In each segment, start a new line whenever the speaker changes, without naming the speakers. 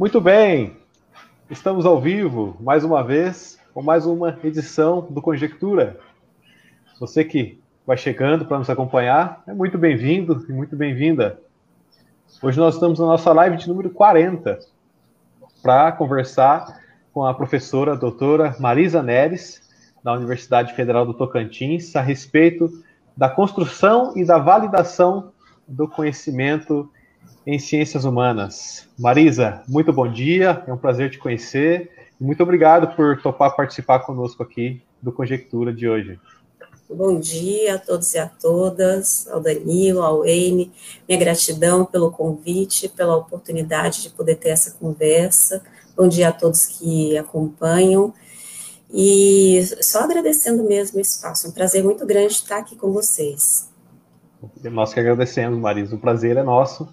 Muito bem, estamos ao vivo mais uma vez com mais uma edição do Conjectura. Você que vai chegando para nos acompanhar, é muito bem-vindo e muito bem-vinda. Hoje nós estamos na nossa live de número 40 para conversar com a professora a doutora Marisa Neres, da Universidade Federal do Tocantins, a respeito da construção e da validação do conhecimento em ciências humanas. Marisa, muito bom dia, é um prazer te conhecer muito obrigado por topar participar conosco aqui do Conjectura de hoje.
Bom dia a todos e a todas, ao Danilo, ao Eine, minha gratidão pelo convite, pela oportunidade de poder ter essa conversa. Bom dia a todos que acompanham. E só agradecendo mesmo o espaço, um prazer muito grande estar aqui com vocês.
Nós que agradecemos, Marisa, o prazer é nosso.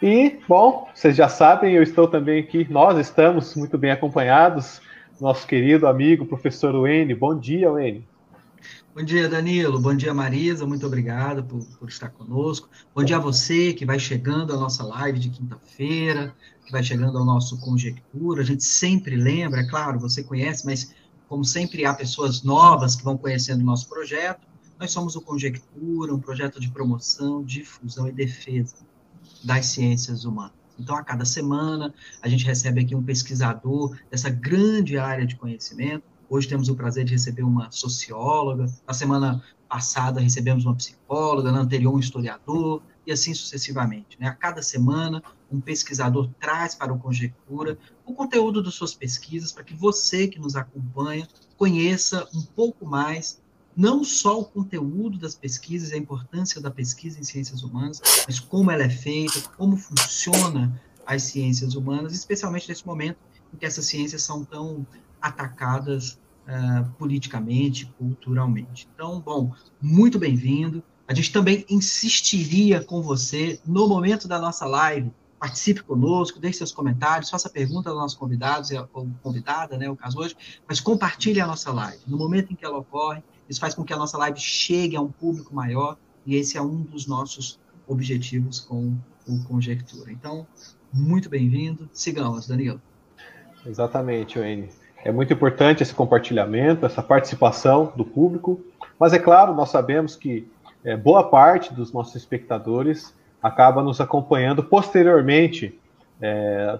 E, bom, vocês já sabem, eu estou também aqui, nós estamos muito bem acompanhados, nosso querido amigo, professor Wayne. Bom dia, Wayne.
Bom dia, Danilo. Bom dia, Marisa. Muito obrigado por, por, estar conosco. Bom dia a você que vai chegando à nossa live de quinta-feira, que vai chegando ao nosso Conjectura. A gente sempre lembra, é claro, você conhece, mas como sempre há pessoas novas que vão conhecendo o nosso projeto, nós somos o Conjectura, um projeto de promoção, difusão e defesa das ciências humanas. Então, a cada semana, a gente recebe aqui um pesquisador dessa grande área de conhecimento, Hoje temos o prazer de receber uma socióloga. Na semana passada recebemos uma psicóloga, na anterior um historiador, e assim sucessivamente. Né? A cada semana, um pesquisador traz para o Conjectura o conteúdo das suas pesquisas para que você que nos acompanha conheça um pouco mais, não só o conteúdo das pesquisas, a importância da pesquisa em ciências humanas, mas como ela é feita, como funciona as ciências humanas, especialmente nesse momento em que essas ciências são tão atacadas uh, politicamente, culturalmente. Então, bom, muito bem-vindo. A gente também insistiria com você no momento da nossa live. Participe conosco, deixe seus comentários, faça pergunta aos nossos convidados ou convidada, né, o caso hoje, mas compartilhe a nossa live. No momento em que ela ocorre, isso faz com que a nossa live chegue a um público maior e esse é um dos nossos objetivos com o Conjectura. Então, muito bem-vindo. Sigamos, Danilo.
Exatamente, Wayne. É muito importante esse compartilhamento, essa participação do público, mas é claro, nós sabemos que é, boa parte dos nossos espectadores acaba nos acompanhando posteriormente, é,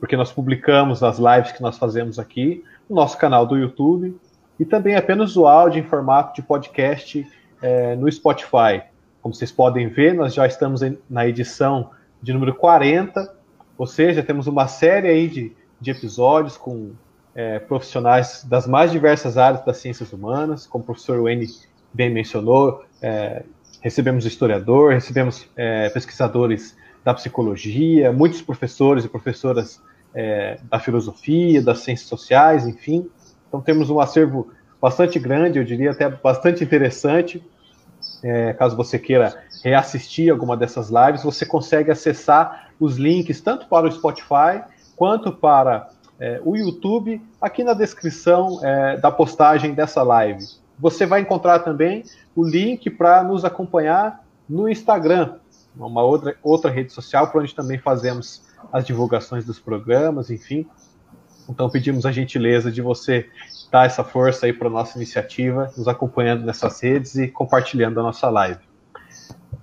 porque nós publicamos as lives que nós fazemos aqui no nosso canal do YouTube e também apenas o áudio em formato de podcast é, no Spotify. Como vocês podem ver, nós já estamos em, na edição de número 40, ou seja, temos uma série aí de, de episódios com é, profissionais das mais diversas áreas das ciências humanas, como o professor Wayne bem mencionou, é, recebemos historiador, recebemos é, pesquisadores da psicologia, muitos professores e professoras é, da filosofia, das ciências sociais, enfim. Então temos um acervo bastante grande, eu diria até bastante interessante. É, caso você queira reassistir alguma dessas lives, você consegue acessar os links tanto para o Spotify quanto para é, o YouTube aqui na descrição é, da postagem dessa live. Você vai encontrar também o link para nos acompanhar no Instagram, uma outra, outra rede social para onde também fazemos as divulgações dos programas, enfim. Então pedimos a gentileza de você dar essa força aí para a nossa iniciativa, nos acompanhando nessas redes e compartilhando a nossa live.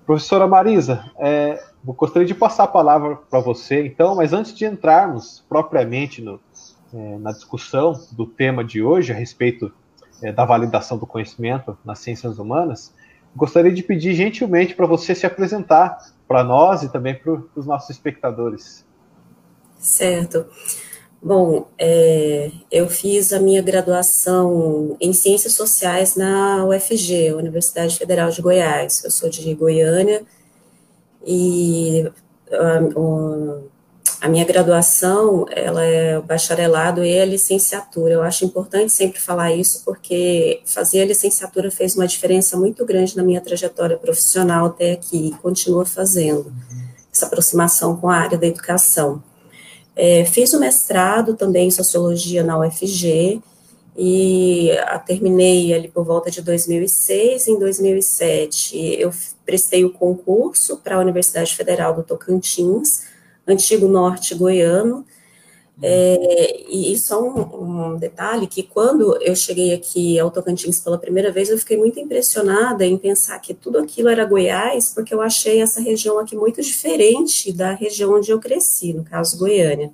Professora Marisa, é, gostaria de passar a palavra para você, então, mas antes de entrarmos propriamente no, é, na discussão do tema de hoje, a respeito é, da validação do conhecimento nas ciências humanas, gostaria de pedir gentilmente para você se apresentar para nós e também para os nossos espectadores.
Certo. Bom, é, eu fiz a minha graduação em Ciências Sociais na UFG, Universidade Federal de Goiás. Eu sou de Goiânia e um, a minha graduação, ela é o bacharelado e a licenciatura. Eu acho importante sempre falar isso, porque fazer a licenciatura fez uma diferença muito grande na minha trajetória profissional até aqui, e continua fazendo essa aproximação com a área da educação. É, fiz o mestrado também em Sociologia na UFG, e terminei ali por volta de 2006. Em 2007, eu prestei o concurso para a Universidade Federal do Tocantins, antigo norte goiano, É, e só um, um, detalhe que quando eu cheguei aqui ao Tocantins pela primeira vez, eu fiquei muito impressionada em pensar que tudo aquilo era Goiás, porque eu achei essa região aqui muito diferente da região onde eu cresci, no caso Goiânia.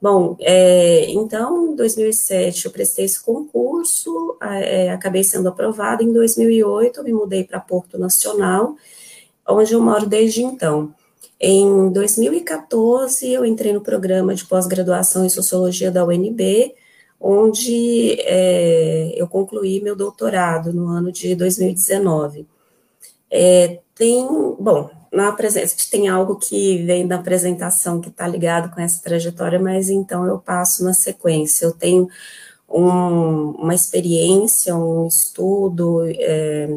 Bom, é, então, em 2007 eu prestei esse concurso, é, acabei sendo aprovada. Em 2008 eu me mudei para Porto Nacional, onde eu moro desde então. Em 2014, eu entrei no programa de pós-graduação em Sociologia da UNB, onde é, eu concluí meu doutorado no ano de 2019. É, tem, bom, na presença, tem algo que vem da apresentação que está ligado com essa trajetória, mas então eu passo na sequência. Eu tenho um, uma experiência, um estudo, é,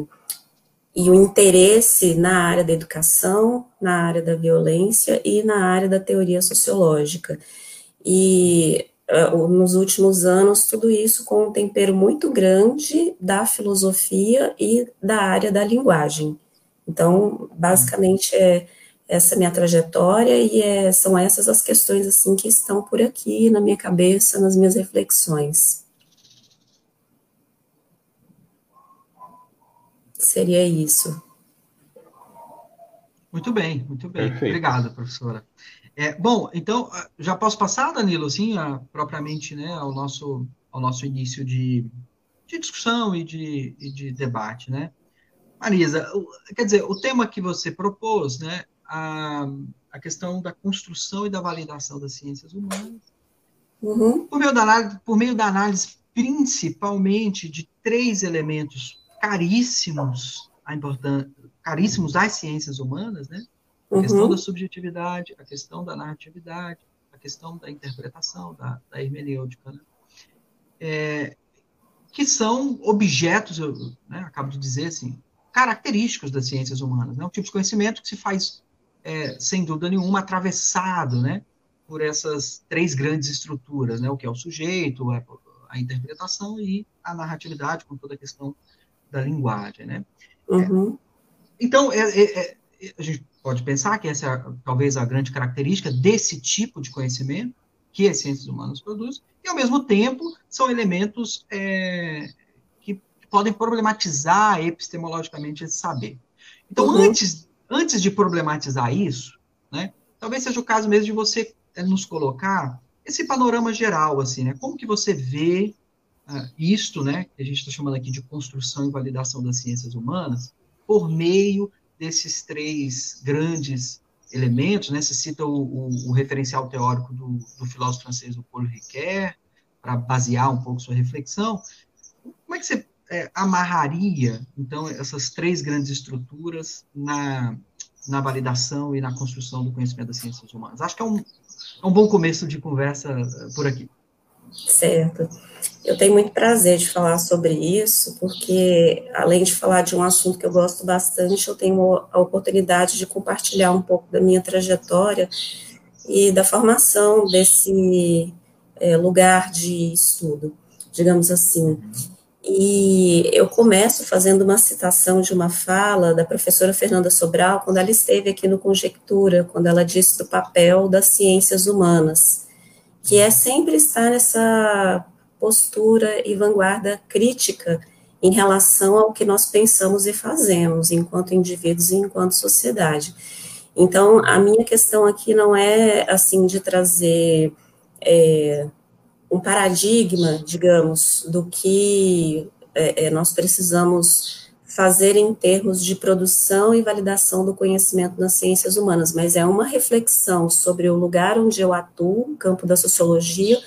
e o interesse na área da educação, na área da violência e na área da teoria sociológica. E uh, nos últimos anos, tudo isso com um tempero muito grande da filosofia e da área da linguagem. Então, basicamente, é essa minha trajetória e é, são essas as questões assim que estão por aqui na minha cabeça, nas minhas reflexões. Seria isso.
Muito bem, muito bem. Perfeito. Obrigado, professora. É, bom, então, ah, já posso passar, Danilo, assim, a, propriamente né, ao, nosso, ao nosso início de, de discussão e de, e de debate, né? Marisa, quer dizer, o tema que você propôs, né, a, a questão da construção e da validação das ciências humanas, uhum. por, meio da análise, por meio da análise principalmente de três elementos caríssimos, a importância, caríssimos às ciências humanas, né? A uhum. questão da subjetividade, a questão da narratividade, a questão da interpretação, da, da hermenêutica, né? É, que são objetos, eu né, acabo de dizer assim, característicos das ciências humanas. É né? um tipo de conhecimento que se faz, é, sem dúvida nenhuma, atravessado né, por essas três grandes estruturas, né, o que é o sujeito, a, a interpretação e a narratividade, com toda a questão da linguagem, né? Uhum. então, é, é, é, a gente pode pensar que essa é talvez a grande característica desse tipo de conhecimento que as ciências humanas produzem, e ao mesmo tempo são elementos é, que podem problematizar epistemologicamente esse saber. Então, uhum. antes, antes de problematizar isso, né, talvez seja o caso mesmo de você é, nos colocar esse panorama geral, assim, né? Como que você vê isto, né, que a gente está chamando aqui de construção e validação das ciências humanas, por meio desses três grandes elementos, né, você cita o, o, o referencial teórico do, do, filósofo francês, Paul Ricoeur, para basear um pouco sua reflexão, como é que você é, amarraria, então, essas três grandes estruturas na, na validação e na construção do conhecimento das ciências humanas? Acho que é um, é um bom começo de conversa eh, por aqui.
Certo. Eu tenho muito prazer de falar sobre isso, porque além de falar de um assunto que eu gosto bastante, eu tenho a oportunidade de compartilhar um pouco da minha trajetória e da formação desse é, lugar de estudo, digamos assim. E eu começo fazendo uma citação de uma fala da professora Fernanda Sobral, quando ela esteve aqui no Conjectura, quando ela disse do papel das ciências humanas que é sempre estar nessa postura e vanguarda crítica em relação ao que nós pensamos e fazemos enquanto indivíduos e enquanto sociedade. Então, a minha questão aqui não é assim de trazer é, um paradigma, digamos, do que é, é nós precisamos fazer em termos de produção e validação do conhecimento nas ciências humanas, mas é uma reflexão sobre o lugar onde eu atuo, campo da sociologia,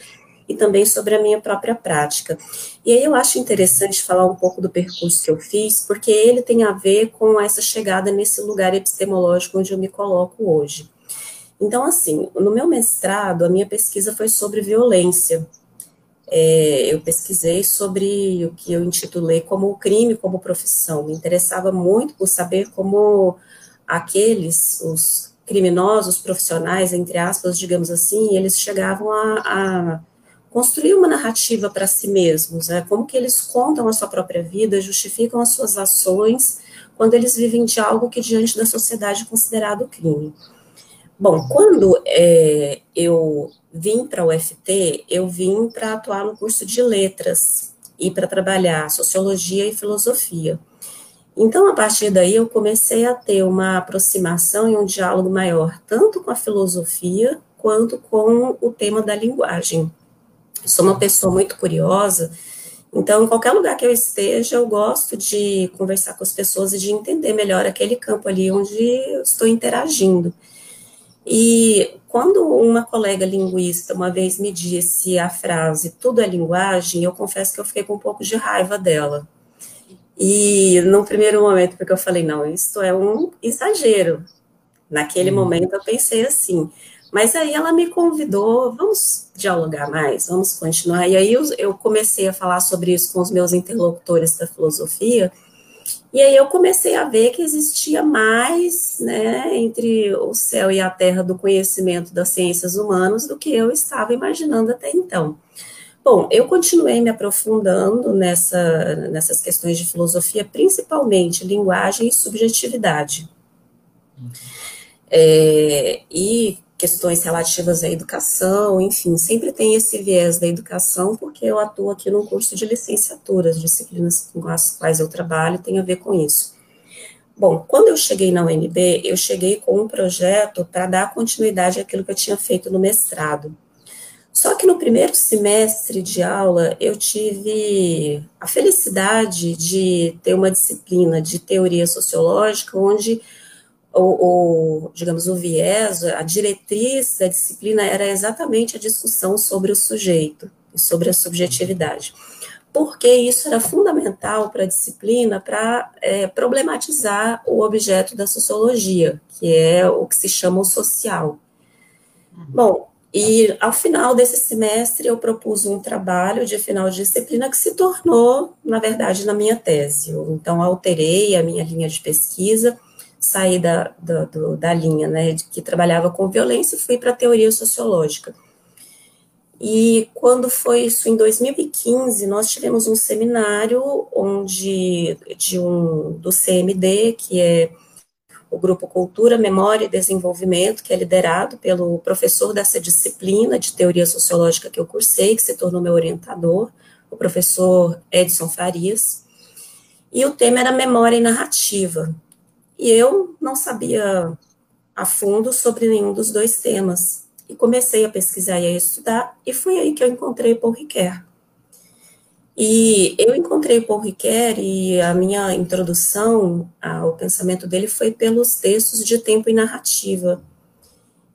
e também sobre a minha própria prática. E aí eu acho interessante falar um pouco do percurso que eu fiz, porque ele tem a ver com essa chegada nesse lugar epistemológico onde eu me coloco hoje. Então, assim, no meu mestrado, a minha pesquisa foi sobre violência, é, eu pesquisei sobre o que eu intitulei como o crime como profissão. Me interessava muito por saber como aqueles, os criminosos profissionais, entre aspas, digamos assim, eles chegavam a, a construir uma narrativa para si mesmos, né? como que eles contam a sua própria vida, justificam as suas ações quando eles vivem de algo que diante da sociedade é considerado crime. Bom, quando é, eu vim para o UFT, eu vim para atuar no curso de letras e para trabalhar sociologia e filosofia. Então, a partir daí, eu comecei a ter uma aproximação e um diálogo maior, tanto com a filosofia quanto com o tema da linguagem. Sou uma pessoa muito curiosa, então, em qualquer lugar que eu esteja, eu gosto de conversar com as pessoas e de entender melhor aquele campo ali onde eu estou interagindo. E quando uma colega linguista uma vez me disse a frase tudo é linguagem, eu confesso que eu fiquei com um pouco de raiva dela. E no primeiro momento, porque eu falei, não, isso é um exagero. Naquele hum. momento eu pensei assim, mas aí ela me convidou, vamos dialogar mais, vamos continuar. E aí eu, eu comecei a falar sobre isso com os meus interlocutores da filosofia, e aí eu comecei a ver que existia mais, né, entre o céu e a terra do conhecimento das ciências humanas do que eu estava imaginando até então. Bom, eu continuei me aprofundando nessa, nessas questões de filosofia, principalmente linguagem e subjetividade. É, e questões relativas à educação, enfim, sempre tem esse viés da educação, porque eu atuo aqui num curso de licenciatura, as disciplinas com as quais eu trabalho tem a ver com isso. Bom, quando eu cheguei na UNB, eu cheguei com um projeto para dar continuidade àquilo que eu tinha feito no mestrado. Só que no primeiro semestre de aula, eu tive a felicidade de ter uma disciplina de teoria sociológica, onde o, o, digamos, o viés, a diretriz da disciplina era exatamente a discussão sobre o sujeito e sobre a subjetividade. Porque isso era fundamental para a disciplina para é, problematizar o objeto da sociologia, que é o que se chama o social. Uhum. Bom, e ao final desse semestre eu propus um trabalho de final de disciplina que se tornou, na verdade, na minha tese. Eu, então, alterei a minha linha de pesquisa saí da, do, da linha, né, de que trabalhava com violência e fui para a teoria sociológica. E quando foi isso, em 2015, nós tivemos um seminário onde, de um, do CMD, que é o Grupo Cultura, Memória e Desenvolvimento, que é liderado pelo professor dessa disciplina de teoria sociológica que eu cursei, que se tornou meu orientador, o professor Edson Farias. E o tema era memória e narrativa. E eu não sabia a fundo sobre nenhum dos dois temas. E comecei a pesquisar e a estudar, e foi aí que eu encontrei Paul Ricoeur. E eu encontrei Paul Ricoeur e a minha introdução ao pensamento dele foi pelos textos de tempo e narrativa.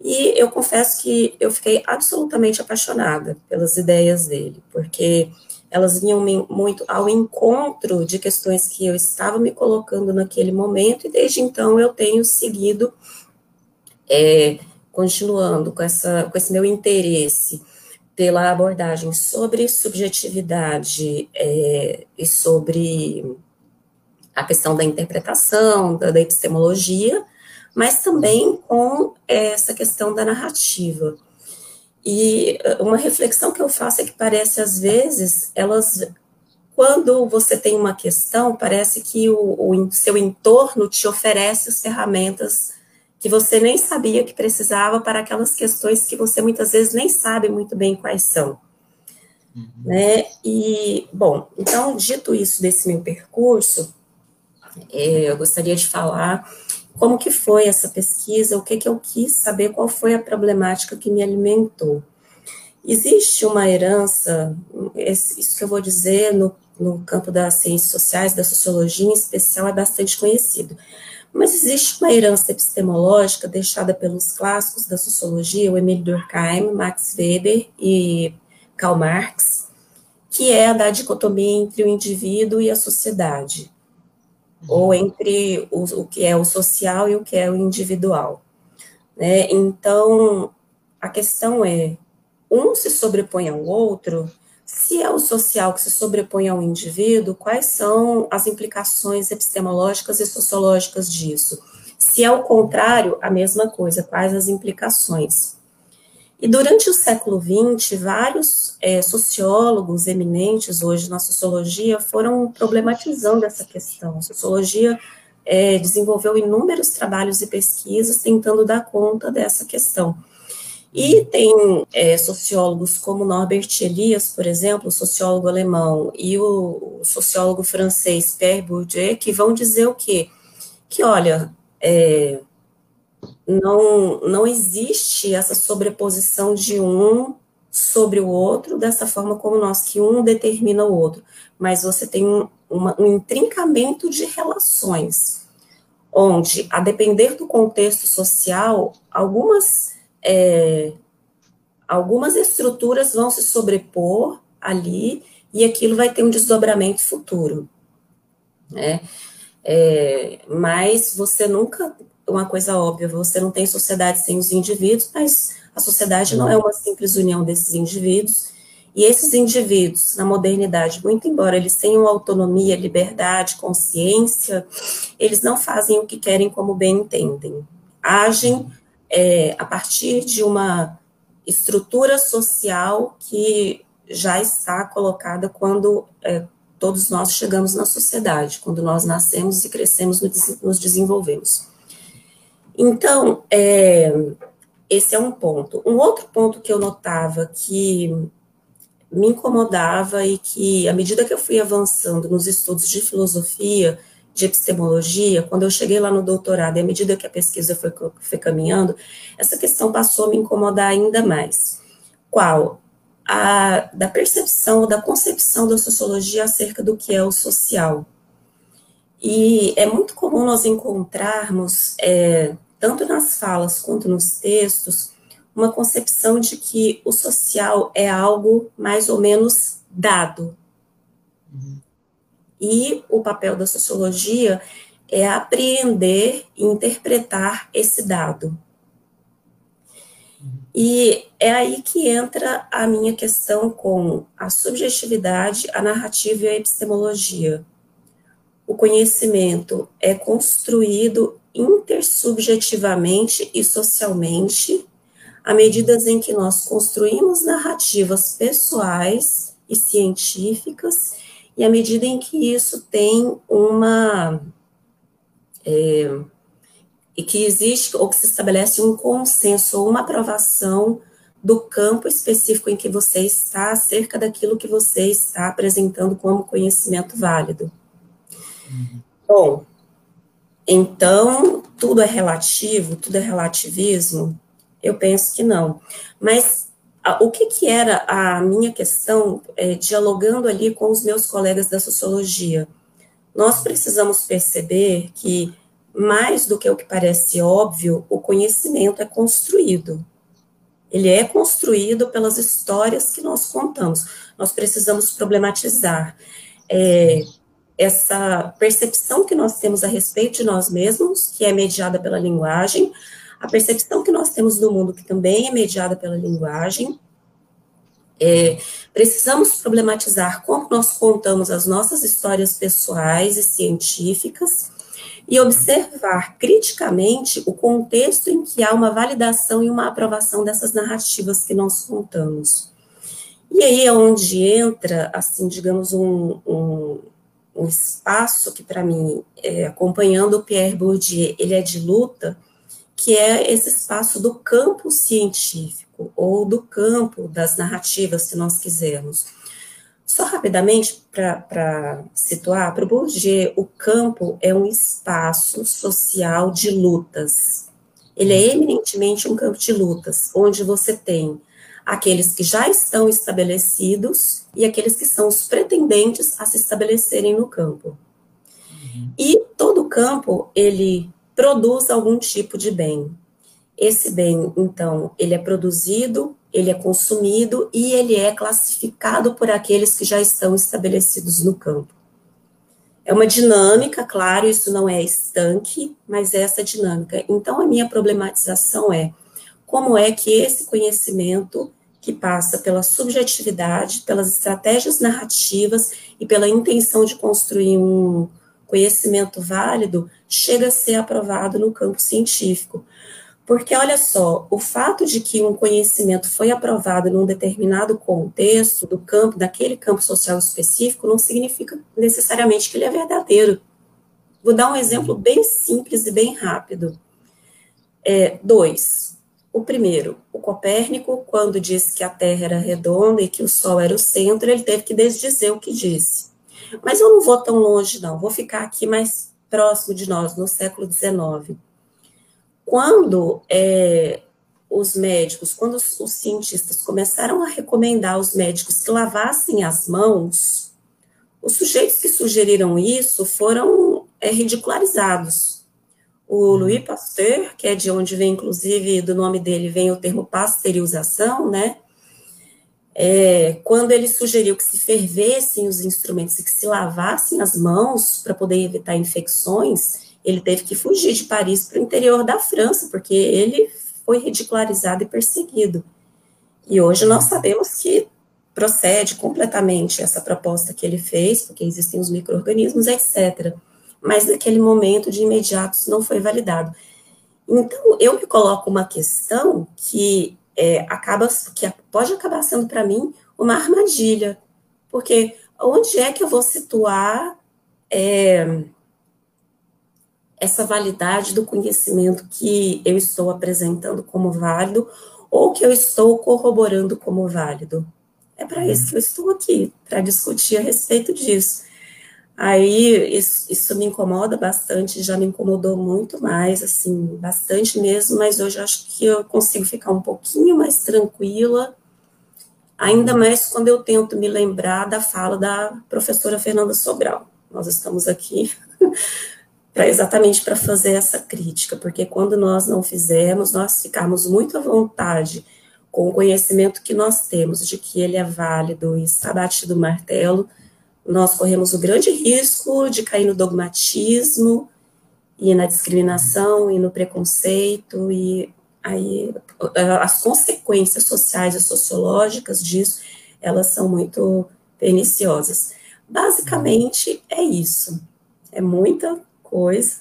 E eu confesso que eu fiquei absolutamente apaixonada pelas ideias dele, porque elas vinham muito ao encontro de questões que eu estava me colocando naquele momento, e desde então eu tenho seguido, é, continuando com, essa, com esse meu interesse pela abordagem sobre subjetividade é, e sobre a questão da interpretação, da, da epistemologia, mas também com essa questão da narrativa. E uh, uma reflexão que eu faço é que parece, às vezes, elas, quando você tem uma questão, parece que o, o seu entorno te oferece as ferramentas que você nem sabia que precisava para aquelas questões que você muitas vezes nem sabe muito bem quais são. Uhum. Né? E, bom, então, dito isso desse meu percurso, é, eu gostaria de falar como que foi essa pesquisa, o que que eu quis saber, qual foi a problemática que me alimentou. Existe uma herança, isso que eu vou dizer no, no campo das ciências sociais, da sociologia em especial, é bastante conhecido. Mas existe uma herança epistemológica deixada pelos clássicos da sociologia, o Emile Durkheim, Max Weber e Karl Marx, que é a da dicotomia entre o indivíduo e a sociedade ou entre o, o, que é o social e o que é o individual. Né? Então, a questão é, um se sobrepõe ao outro, se é o social que se sobrepõe ao indivíduo, quais são as implicações epistemológicas e sociológicas disso? Se é o contrário, a mesma coisa, quais as implicações? E durante o século XX, vários é, sociólogos eminentes hoje na sociologia foram problematizando essa questão. A sociologia é, desenvolveu inúmeros trabalhos e pesquisas tentando dar conta dessa questão. E tem é, sociólogos como Norbert Elias, por exemplo, sociólogo alemão, e o, sociólogo francês Pierre Bourdieu, que vão dizer o quê? Que, olha, é, não, não existe essa sobreposição de um sobre o outro dessa forma como nós, que um determina o outro, mas você tem um, uma, um intrincamento de relações, onde, a depender do contexto social, algumas é, algumas estruturas vão se sobrepor ali e aquilo vai ter um desdobramento futuro, né? É, mas você nunca, uma coisa óbvia, você não tem sociedade sem os indivíduos, mas a sociedade não é uma simples união desses indivíduos, e esses indivíduos, na modernidade, muito embora eles tenham autonomia, liberdade, consciência, eles não fazem o que querem como bem entendem. Agem é, a partir de uma estrutura social que já está colocada quando é, todos nós chegamos na sociedade, quando nós nascemos e crescemos, nos desenvolvemos. Então, é, esse é um ponto. Um outro ponto que eu notava que me incomodava e que, à medida que eu fui avançando nos estudos de filosofia, de epistemologia, quando eu cheguei lá no doutorado, e à medida que a pesquisa foi, foi caminhando, essa questão passou a me incomodar ainda mais. Qual? A, da percepção, da concepção da sociologia acerca do que é o social. E é muito comum nós encontrarmos, é, tanto nas falas quanto nos textos, uma concepção de que o social é algo mais ou menos dado. Uhum. E o papel da sociologia é apreender e interpretar esse dado. E é aí que entra a minha questão com a subjetividade, a narrativa e a epistemologia. O conhecimento é construído intersubjetivamente e socialmente, à medida em que nós construímos narrativas pessoais e científicas e à medida em que isso tem uma. É, e que existe, ou que se estabelece um consenso ou uma aprovação do campo específico em que você está acerca daquilo que você está apresentando como conhecimento válido. Uhum. Bom, então, tudo é relativo, tudo é relativismo? Eu penso que não. Mas o que, que era a minha questão, é, dialogando ali com os meus colegas da sociologia? Nós precisamos perceber que, mais do que o que parece óbvio, o conhecimento é construído. Ele é construído pelas histórias que nós contamos. Nós precisamos problematizar é, essa percepção que nós temos a respeito de nós mesmos, que é mediada pela linguagem, a percepção que nós temos do mundo, que também é mediada pela linguagem. É, precisamos problematizar como nós contamos as nossas histórias pessoais e científicas e observar criticamente o contexto em que há uma validação e uma aprovação dessas narrativas que nós contamos. E aí é onde entra, assim, digamos, um, um, um espaço que, para mim, é, acompanhando o Pierre Bourdieu, ele é de luta, que é esse espaço do campo científico, ou do campo das narrativas, se nós quisermos. Só rapidamente, para situar, para o Bourdieu, o campo é um espaço social de lutas. Ele é eminentemente um campo de lutas, onde você tem aqueles que já estão estabelecidos e aqueles que são os pretendentes a se estabelecerem no campo. Uhum. E todo campo, ele produz algum tipo de bem. Esse bem, então, ele é produzido, ele é consumido e ele é classificado por aqueles que já estão estabelecidos no campo. É uma dinâmica, claro, isso não é estanque, mas é essa dinâmica. Então, a minha problematização é como é que esse conhecimento que passa pela subjetividade, pelas estratégias narrativas e pela intenção de construir um, conhecimento válido chega a ser aprovado no campo científico. Porque, olha só, o fato de que um conhecimento foi aprovado num determinado contexto do campo, daquele campo social específico, não significa necessariamente que ele é verdadeiro. Vou dar um exemplo bem simples e bem rápido. É, dois. O primeiro, o Copérnico, quando disse que a Terra era redonda e que o Sol era o centro, ele teve que desdizer o que disse. Mas eu não vou tão longe, não, vou ficar aqui mais próximo de nós, no século XIX. Quando é, os médicos, quando os, os, cientistas começaram a recomendar aos médicos que lavassem as mãos, os sujeitos que sugeriram isso foram é, ridicularizados. O uhum. Louis Pasteur, que é de onde vem, inclusive, do nome dele vem o termo pasteurização, né? É, quando ele sugeriu que se fervessem os instrumentos e que se lavassem as mãos para poder evitar infecções, ele teve que fugir de Paris para o interior da França, porque ele foi ridicularizado e perseguido. E hoje nós sabemos que procede completamente essa proposta que ele fez, porque existem os micro-organismos, etc. Mas naquele momento, de imediato, isso não foi validado. Então, eu me coloco uma questão que é, acaba, que pode acabar sendo para mim uma armadilha, porque onde é que eu vou situar é, essa validade do conhecimento que eu estou apresentando como válido ou que eu estou corroborando como válido. É para isso que eu estou aqui, para discutir a respeito disso. Aí isso, isso, me incomoda bastante, já me incomodou muito mais, assim, bastante mesmo, mas hoje acho que eu consigo ficar um pouquinho mais tranquila, ainda mais quando eu tento me lembrar da fala da professora Fernanda Sobral. Nós estamos aqui para exatamente para fazer essa crítica, porque quando nós não fizermos, nós ficarmos muito à vontade com o conhecimento que nós temos de que ele é válido e está batido o martelo, nós corremos o grande risco de cair no dogmatismo e na discriminação e no preconceito e aí as consequências sociais e sociológicas disso, elas são muito perniciosas. Basicamente é isso. É muita coisa,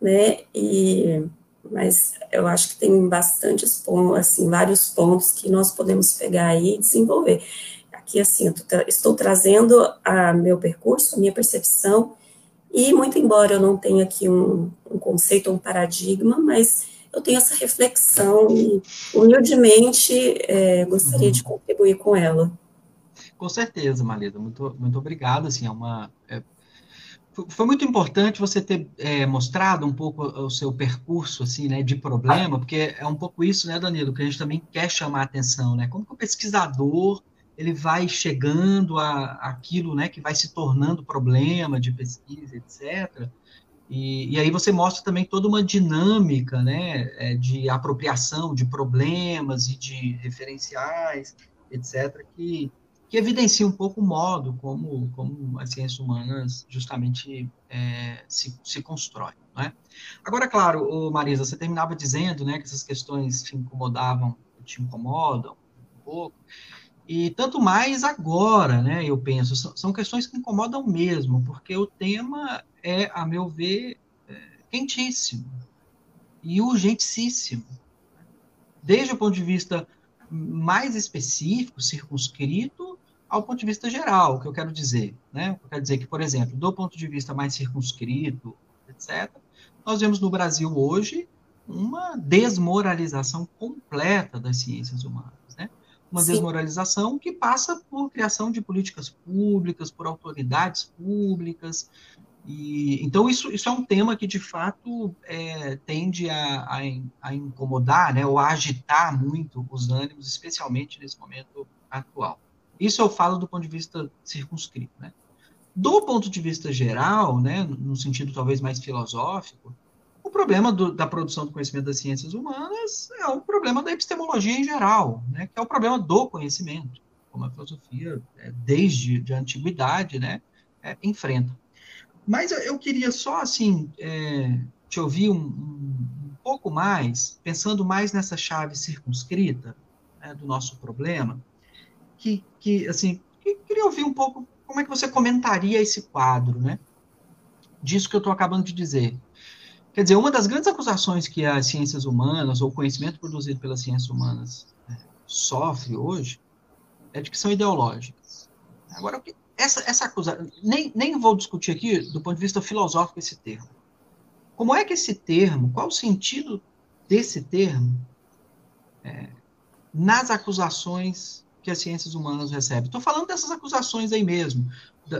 né? E mas eu acho que tem bastantes pontos, assim, vários pontos que nós podemos pegar aí e desenvolver. Aqui, assim, estou trazendo a meu percurso, a minha percepção, e muito embora eu não tenha aqui um, um conceito, um paradigma, mas eu tenho essa reflexão e, humildemente, é, gostaria uhum. de contribuir com ela.
Com certeza, Marisa, muito, muito obrigado, assim, é uma... É foi muito importante você ter é, mostrado um pouco o seu percurso assim, né, de problema, porque é um pouco isso, né, Danilo, que a gente também quer chamar a atenção, né? Como que o pesquisador ele vai chegando a aquilo, né, que vai se tornando problema de pesquisa, etc. E, e aí você mostra também toda uma dinâmica, né, é, de apropriação de problemas e de referenciais, etc. Que que evidencia um pouco o modo como, como as ciências humanas justamente é, se, se constroem. Né? Agora, claro, Marisa, você terminava dizendo né, que essas questões te incomodavam, te incomodam um pouco, e tanto mais agora, né, eu penso, são, são questões que incomodam mesmo, porque o tema é, a meu ver, é, quentíssimo e urgentíssimo. Desde o ponto de vista mais específico, circunscrito, ao ponto de vista geral, o que eu quero dizer. Né? Eu quero dizer que, por exemplo, do ponto de vista mais circunscrito, etc., nós vemos no Brasil hoje uma desmoralização completa das ciências humanas. Uma Sim. desmoralização que passa por criação de políticas públicas, por autoridades públicas. E, então, isso, isso é um tema que, de fato, é, tende a, a, a incomodar né, ou a agitar muito os ânimos, especialmente nesse momento atual. Isso eu falo do ponto de vista circunscrito, né? Do ponto de vista geral, né, no sentido talvez mais filosófico, o problema do, da produção do conhecimento das ciências humanas é o problema da epistemologia em geral, né, que é o problema do conhecimento, como a filosofia, é, desde a antiguidade, né, é, enfrenta. Mas eu queria só, assim, é, te ouvir um, um, pouco mais, pensando mais nessa chave circunscrita né, do nosso problema, que, que assim, que queria ouvir um pouco como é que você comentaria esse quadro, né? Disso que eu estou acabando de dizer. Quer dizer, uma das grandes acusações que as ciências humanas, ou o conhecimento produzido pelas ciências humanas, né, sofre hoje, é de que são ideológicas. Agora, essa, essa acusação, nem, nem vou discutir aqui do ponto de vista filosófico esse termo, como é que esse termo, qual o sentido desse termo é, nas acusações que as ciências humanas recebem? Estou falando dessas acusações aí mesmo,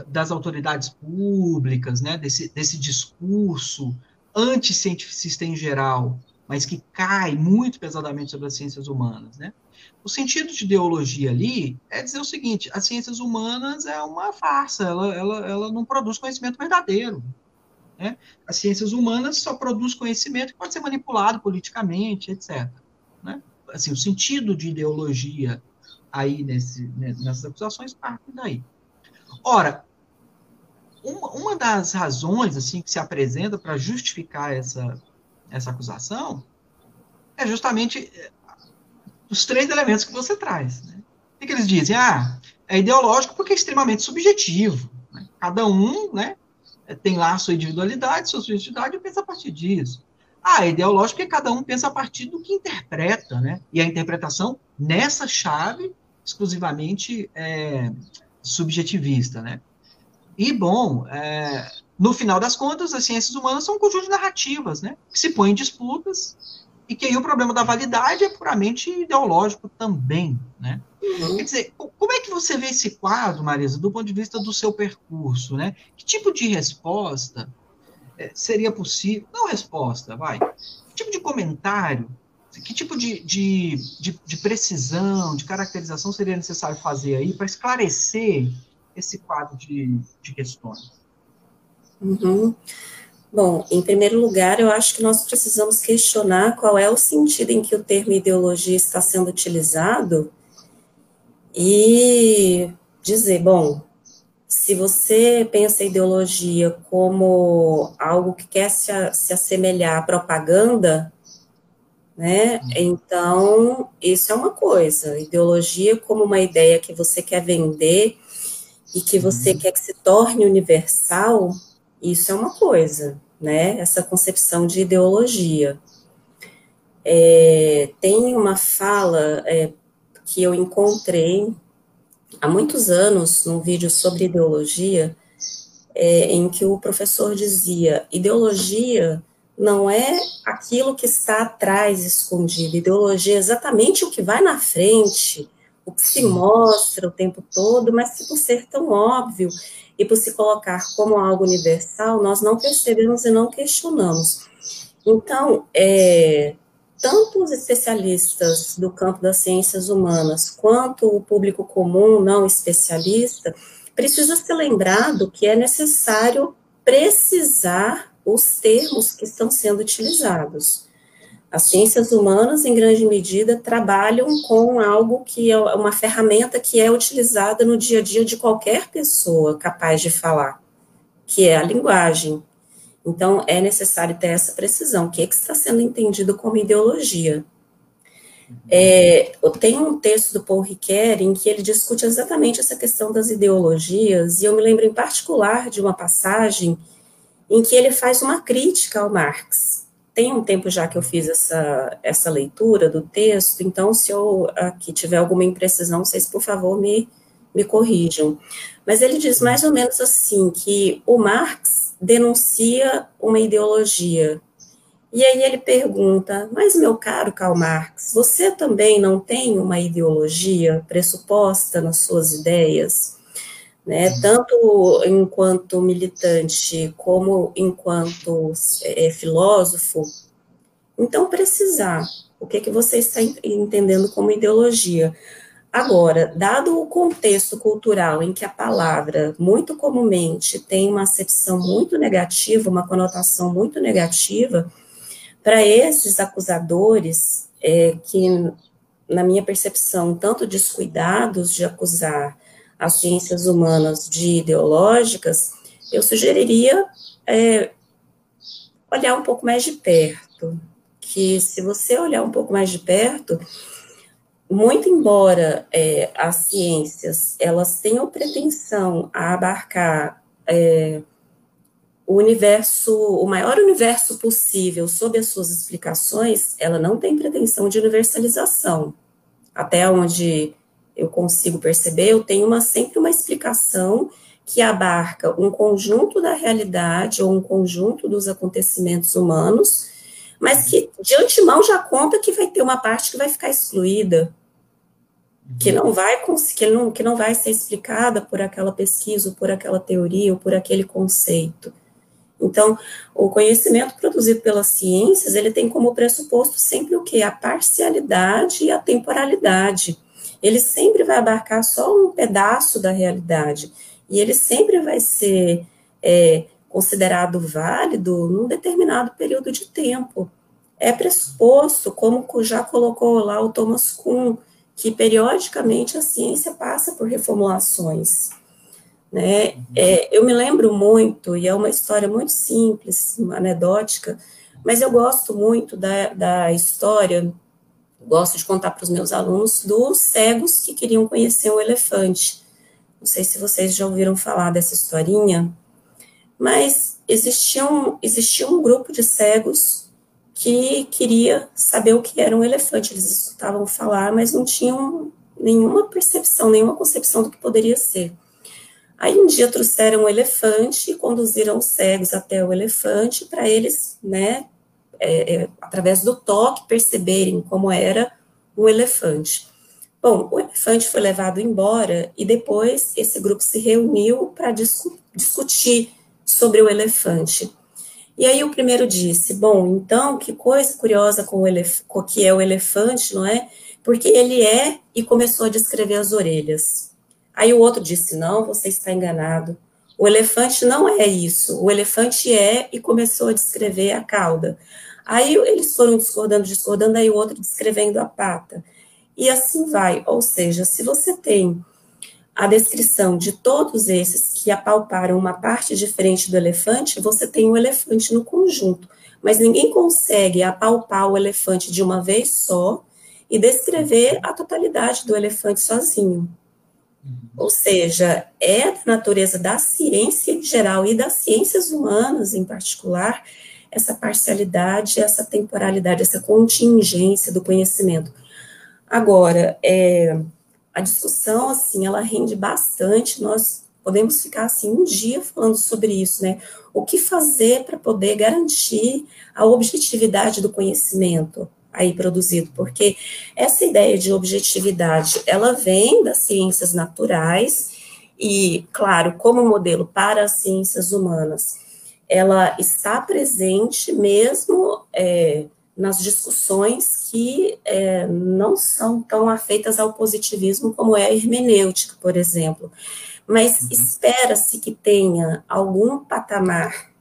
das autoridades públicas, né, desse, desse discurso anticientificista em geral, mas que cai muito pesadamente sobre as ciências humanas, né? O sentido de ideologia ali é dizer o seguinte: as ciências humanas é uma farsa, ela, ela, ela não produz conhecimento verdadeiro. Né? As ciências humanas só produz conhecimento que pode ser manipulado politicamente, etc. Né? Assim, o sentido de ideologia aí nesse, nessas acusações parte daí. Ora, uma, uma das razões assim que se apresenta para justificar essa, essa acusação é justamente eh, os três elementos que você traz. Né? O que eles dizem? Ah, é ideológico porque é extremamente subjetivo. Né? Cada um né, tem lá a sua individualidade, sua subjetividade e pensa a partir disso. Ah, é ideológico porque cada um pensa a partir do que interpreta, né? E a interpretação nessa chave exclusivamente é, subjetivista, né? E, bom, é, no final das contas, as ciências humanas são um conjunto de narrativas, né? Que se põem em disputas e que aí o problema da validade é puramente ideológico também, né? Uhum. Quer dizer, como é que você vê esse quadro, Marisa, do ponto de vista do seu percurso, né? Que tipo de resposta é, seria possível? Não resposta, vai. Que tipo de comentário que tipo de, de, de, de, precisão, de caracterização seria necessário fazer aí para esclarecer esse quadro de, de questões?
Uhum. Bom, em primeiro lugar, eu acho que nós precisamos questionar qual é o sentido em que o termo ideologia está sendo utilizado e dizer, bom, se você pensa ideologia como algo que quer se, se assemelhar à propaganda, né? Então, isso é uma coisa. Ideologia como uma ideia que você quer vender e que você uhum. quer que se torne universal, isso é uma coisa, né? Essa concepção de ideologia. É, tem uma fala é, que eu encontrei há muitos anos num vídeo sobre ideologia, é, em que o professor dizia: ideologia não é aquilo que está atrás escondido, ideologia é exatamente o que vai na frente, o que se mostra o tempo todo, mas que por ser tão óbvio e por se colocar como algo universal, nós não percebemos e não questionamos. Então, é, tanto os especialistas do campo das ciências humanas, quanto o público comum não especialista, precisa ser lembrado que é necessário precisar os termos que estão sendo utilizados. As ciências humanas, em grande medida, trabalham com algo que é uma ferramenta que é utilizada no dia a dia de qualquer pessoa capaz de falar, que é a linguagem. Então, é necessário ter essa precisão. O que, é que está sendo entendido como ideologia? É, tem um texto do Paul Ricoeur em que ele discute exatamente essa questão das ideologias, e eu me lembro em particular de uma passagem em que ele faz uma crítica ao Marx. Tem um tempo já que eu fiz essa, essa leitura do texto, então se eu aqui tiver alguma imprecisão, vocês, por favor, me, me corrijam. Mas ele diz mais ou menos assim, que o Marx denuncia uma ideologia. E aí ele pergunta, mas meu caro Karl Marx, você também não tem uma ideologia pressuposta nas suas ideias? Né, tanto enquanto militante como enquanto é, filósofo, então precisar. O que, é que você está entendendo como ideologia? Agora, dado o contexto cultural em que a palavra muito comumente tem uma acepção muito negativa, uma conotação muito negativa, para esses acusadores, é, que, na minha percepção, tanto descuidados de acusar as ciências humanas de ideológicas, eu sugeriria é, olhar um pouco mais de perto. Que se você olhar um pouco mais de perto, muito embora é, as ciências elas tenham pretensão a abarcar é, o universo, o maior universo possível sob as suas explicações, ela não tem pretensão de universalização. Até onde eu consigo perceber, eu tenho uma, sempre uma explicação que abarca um conjunto da realidade ou um conjunto dos acontecimentos humanos, mas que de antemão já conta que vai ter uma parte que vai ficar excluída, que não vai que não, que não vai ser explicada por aquela pesquisa, ou por aquela teoria, ou por aquele conceito. Então, o conhecimento produzido pelas ciências, ele tem como pressuposto sempre o quê? A parcialidade e a temporalidade. Ele sempre vai abarcar só um pedaço da realidade, e ele sempre vai ser é, considerado válido num determinado período de tempo. É pressuposto, como já colocou lá o Thomas Kuhn, que periodicamente a ciência passa por reformulações. Né? É, eu me lembro muito, e é uma história muito simples, anedótica, mas eu gosto muito da, da história, gosto de contar para os meus alunos, dos cegos que queriam conhecer um elefante. Não sei se vocês já ouviram falar dessa historinha, mas existia um, existia um grupo de cegos que queria saber o que era um elefante. Eles escutavam falar, mas não tinham nenhuma percepção, nenhuma concepção do que poderia ser. Aí um dia trouxeram um elefante e conduziram os cegos até o elefante para eles, né, é, é, através do toque, perceberem como era um elefante. Bom, o elefante foi levado embora e depois esse grupo se reuniu para discu discutir sobre o elefante. E aí o primeiro disse: Bom, então, que coisa curiosa com o, que é o elefante, não é? Porque ele é, e começou a descrever as orelhas. Aí o outro disse: Não, você está enganado. O elefante não é isso. O elefante é, e começou a descrever a cauda. Aí eles foram discordando, discordando, aí o outro descrevendo a pata. E assim vai. Ou seja, se você tem a descrição de todos esses que apalparam uma parte diferente do elefante, você tem o elefante no conjunto. Mas ninguém consegue apalpar o elefante de uma vez só e descrever a totalidade do elefante sozinho. Ou seja, é da natureza da ciência em geral e das ciências humanas em particular, essa parcialidade, essa temporalidade, essa contingência do conhecimento. Agora, é, a discussão, assim, ela rende bastante, nós podemos ficar, assim, um dia falando sobre isso, né? O que fazer para poder garantir a objetividade do conhecimento aí produzido, porque essa ideia de objetividade, ela vem das ciências naturais e, claro, como modelo para as ciências humanas, ela está presente mesmo é, nas discussões que é, não são tão afeitas ao positivismo como é a hermenêutica, por exemplo. Mas uhum. espera-se que tenha algum patamar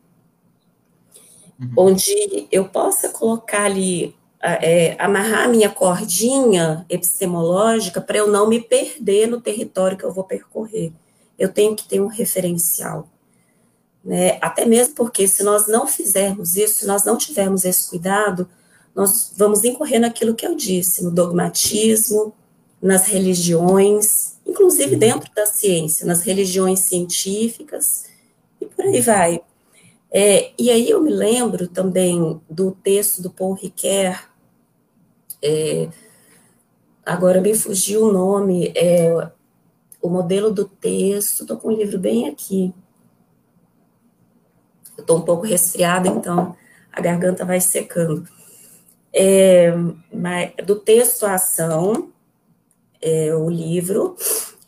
uhum. onde eu possa colocar ali, é, amarrar a minha cordinha epistemológica para eu não me perder no território que eu vou percorrer. Eu tenho que ter um referencial. Né? Até mesmo porque se nós não fizermos isso, se nós não tivermos esse cuidado, nós vamos incorrer naquilo que eu disse, no dogmatismo, nas religiões, inclusive dentro da ciência, nas religiões científicas, e por aí vai. É, e aí eu me lembro também do texto do Paul Ricoeur, é, agora me fugiu o nome, é, o modelo do texto, estou com o livro bem aqui. Eu estou um pouco resfriada, então a garganta vai secando é, do texto à ação, é, o livro,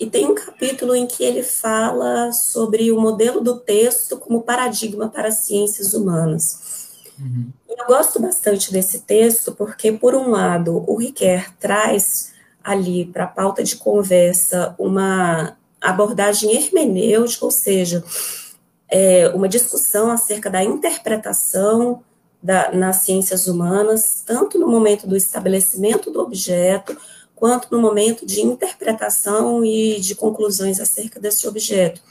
e tem um capítulo em que ele fala sobre o modelo do texto como paradigma para as ciências humanas. Uhum. Eu gosto bastante desse texto porque, por um lado, o Riquet traz ali para a pauta de conversa uma abordagem hermenêutica, ou seja, é, uma discussão acerca da interpretação da, nas ciências humanas, tanto no momento do estabelecimento do objeto, quanto no momento de interpretação e de conclusões acerca desse objeto.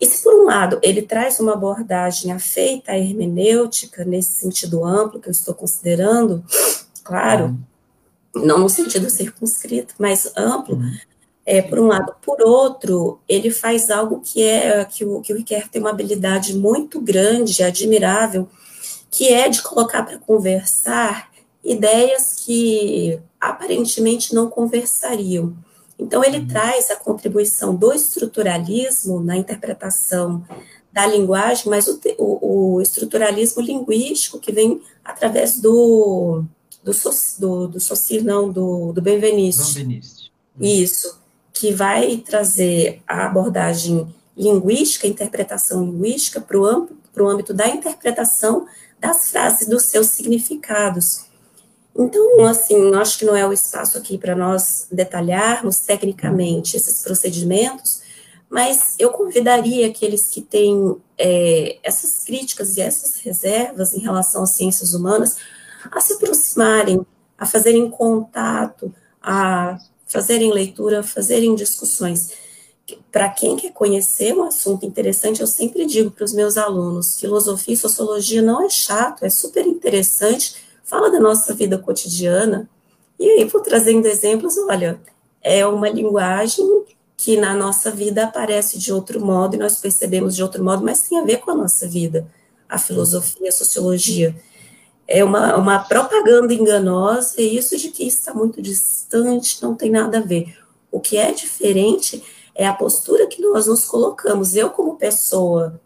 E se, por um lado, ele traz uma abordagem afeita à hermenêutica, nesse sentido amplo que eu estou considerando, claro, uhum. não no sentido circunscrito, mas amplo, uhum. É, por um lado. Por outro, ele faz algo que é que o, que o Riquet tem uma habilidade muito grande, admirável, que é de colocar para conversar ideias que aparentemente não conversariam. Então, ele uhum. traz a contribuição do estruturalismo na interpretação da linguagem, mas o, o, o estruturalismo linguístico que vem através do do, do, do não, do, do Benveniste. Benveniste. Isso, que vai trazer a abordagem linguística, interpretação linguística, para o âmbito, âmbito da interpretação das frases, dos seus significados. Então, assim, acho que não é o espaço aqui para nós detalharmos tecnicamente esses procedimentos, mas eu convidaria aqueles que têm é, essas críticas e essas reservas em relação às ciências humanas a se aproximarem, a fazerem contato, a fazerem leitura, fazerem discussões. Para quem quer conhecer um assunto interessante, eu sempre digo para os meus alunos: filosofia e sociologia não é chato, é super interessante, fala da nossa vida cotidiana. E aí, vou trazendo exemplos, olha, é uma linguagem que na nossa vida aparece de outro modo e nós percebemos de outro modo, mas tem a ver com a nossa vida, a filosofia, a sociologia é uma, uma propaganda enganosa, e isso de que está muito distante, não tem nada a ver. O que é diferente é a postura que nós nos colocamos. Eu, como pessoa,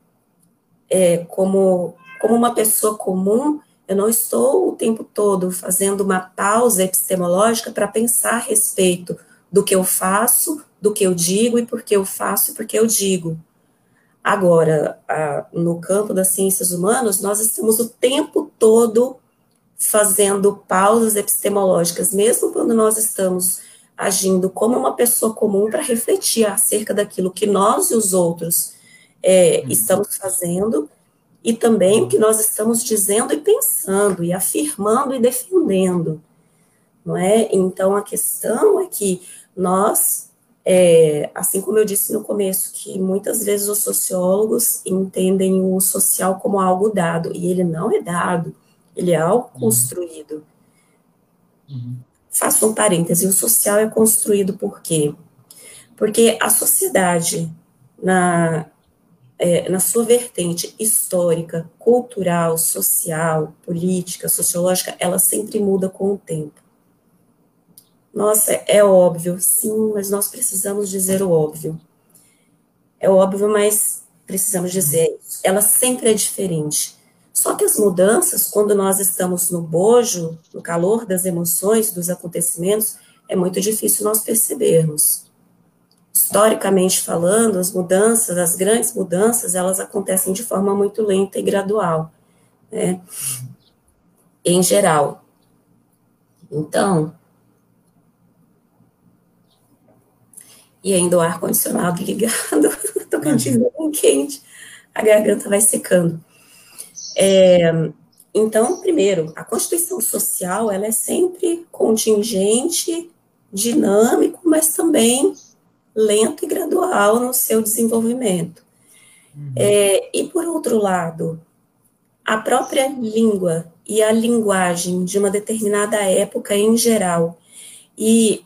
é, como, como uma pessoa comum, eu não estou o tempo todo fazendo uma pausa epistemológica para pensar a respeito do que eu faço, do que eu digo e por que eu faço e por que eu digo. Agora, a, no campo das ciências humanas, nós estamos o tempo todo fazendo pausas epistemológicas, mesmo quando nós estamos agindo como uma pessoa comum para refletir acerca daquilo que nós e os outros é, uhum. estamos fazendo e também o que nós estamos dizendo e pensando e afirmando e defendendo, não é? Então a questão é que nós é, assim como eu disse no começo, que muitas vezes os sociólogos entendem o social como algo dado, e ele não é dado, ele é algo uhum. construído. Uhum. Faço um parêntese, o social é construído por quê? Porque a sociedade, na, é, na sua vertente histórica, cultural, social, política, sociológica, ela sempre muda com o tempo. Nossa, é óbvio, sim, mas nós precisamos dizer o óbvio. É óbvio, mas precisamos dizer, ela sempre é diferente. Só que as mudanças, quando nós estamos no bojo, no calor das emoções, dos acontecimentos, é muito difícil nós percebermos. Historicamente falando, as mudanças, as grandes mudanças, elas acontecem de forma muito lenta e gradual, né? Em geral. Então, e ainda o ar-condicionado ligado, tocantins bem quente, a garganta vai secando. É, então, primeiro, a Constituição Social, ela é sempre contingente, dinâmico, mas também lento e gradual no seu desenvolvimento. Uhum. É, e, por outro lado, a própria língua e a linguagem de uma determinada época em geral, e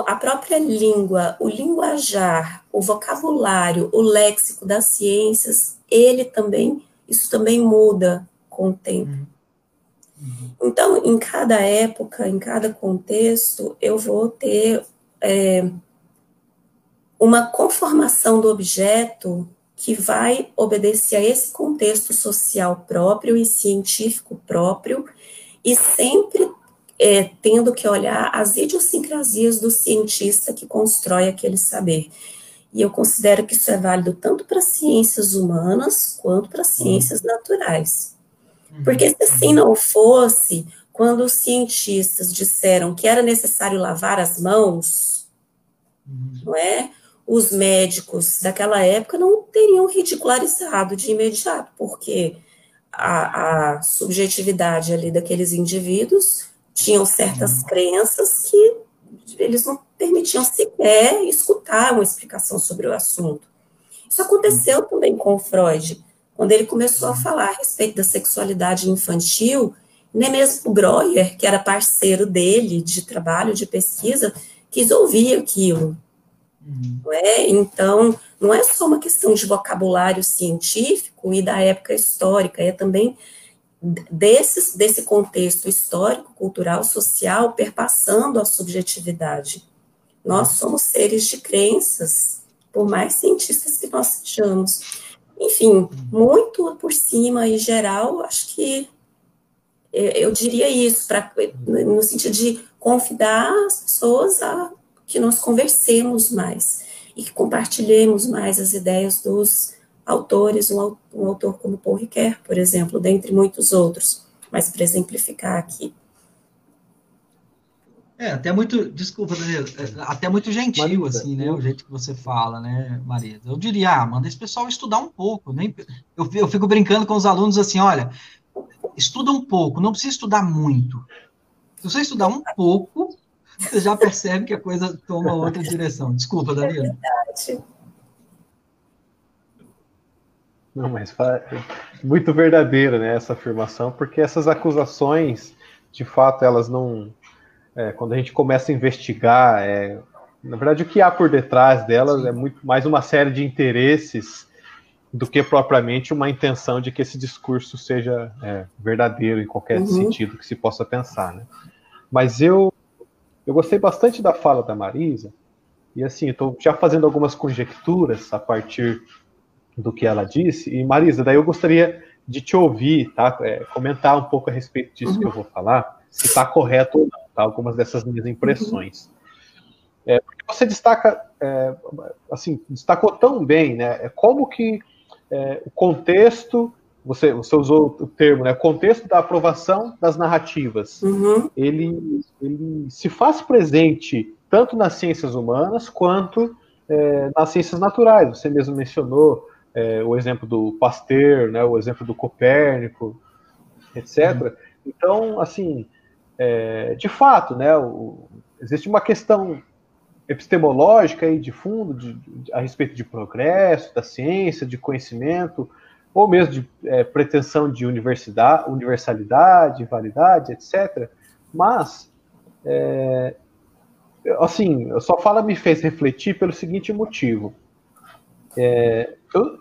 a própria língua, o linguajar, o vocabulário, o léxico das ciências, ele também, isso também muda com o tempo. Uhum. Então, em cada época, em cada contexto, eu vou ter é, uma conformação do objeto que vai obedecer a esse contexto social próprio e científico próprio, e sempre é, tendo que olhar as idiosincrasias do cientista que constrói aquele saber. E eu considero que isso é válido tanto para ciências humanas quanto para ciências uhum. naturais. Uhum. Porque se assim não fosse, quando os cientistas disseram que era necessário lavar as mãos, uhum. não é? Os médicos daquela época não teriam ridicularizado de imediato, porque a, a subjetividade ali daqueles indivíduos tinham certas crenças que eles não permitiam sequer escutar uma explicação sobre o assunto. Isso aconteceu também com Freud, quando ele começou a falar a respeito da sexualidade infantil, nem mesmo o Breuer, que era parceiro dele de trabalho, de pesquisa, quis ouvir aquilo. Uhum. Não é? Então, não é só uma questão de vocabulário científico e da época histórica, é também desses, desse contexto histórico, cultural, social, perpassando a subjetividade. Nós somos seres de crenças, por mais cientistas que nós sejamos. Enfim, muito por cima e geral, acho que eu diria isso, pra, no sentido de convidar as pessoas a que nós conversemos mais e que compartilhemos mais as ideias dos autores, um, um autor como Paul Ricoeur, por exemplo, dentre muitos outros, mas para exemplificar aqui.
É, até muito, desculpa, Danilo, é, até muito gentil, Marisa, assim, né, o jeito que você fala, né, Maria? Eu diria, ah, manda esse pessoal estudar um pouco, nem, eu, eu fico brincando com os alunos assim, olha, estuda um pouco, não precisa estudar muito. Se você estudar um pouco, você já percebe que a coisa toma outra direção. Desculpa, Danilo. É verdade.
Não, mas muito verdadeira né, essa afirmação, porque essas acusações, de fato, elas não. É, quando a gente começa a investigar, é, na verdade, o que há por detrás delas é muito mais uma série de interesses do que propriamente uma intenção de que esse discurso seja é, verdadeiro em qualquer uhum. sentido que se possa pensar. Né? Mas eu, eu gostei bastante da fala da Marisa, e assim, estou já fazendo algumas conjecturas a partir do que ela disse. E Marisa, daí eu gostaria de te ouvir, tá? É, comentar um pouco a respeito disso uhum. que eu vou falar, se está correto ou não, tá? Algumas dessas minhas impressões. Uhum. É, você destaca, é, assim, destacou tão bem, né? É como que é, o contexto, você, você usou o termo, né? O contexto da aprovação das narrativas, uhum. ele, ele se faz presente tanto nas ciências humanas quanto é, nas ciências naturais. Você mesmo mencionou é, o exemplo do Pasteur, né, o exemplo do Copérnico, etc. Então, assim, é, de fato, né, o, existe uma questão epistemológica aí de fundo de, de, a respeito de progresso, da ciência, de conhecimento, ou mesmo de é, pretensão de universidade, universalidade, validade, etc. Mas, é, assim, sua fala me fez refletir pelo seguinte motivo. É, eu,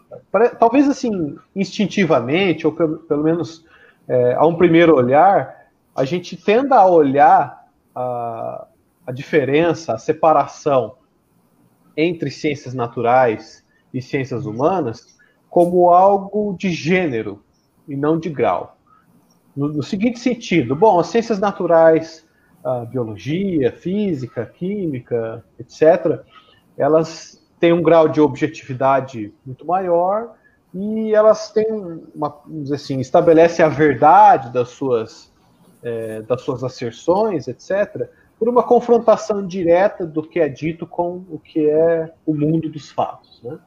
talvez assim, instintivamente, ou pelo, pelo menos é, a um primeiro olhar, a gente tenda a olhar a, a diferença, a separação entre ciências naturais e ciências humanas como algo de gênero e não de grau. No, no seguinte sentido, bom, as ciências naturais, biologia, física, química, etc., elas têm um grau de objetividade muito maior e elas têm uma, vamos dizer assim, estabelece a verdade das suas, é, das suas asserções, etc., por uma confrontação direta do que é dito com o que é o mundo dos fatos, né?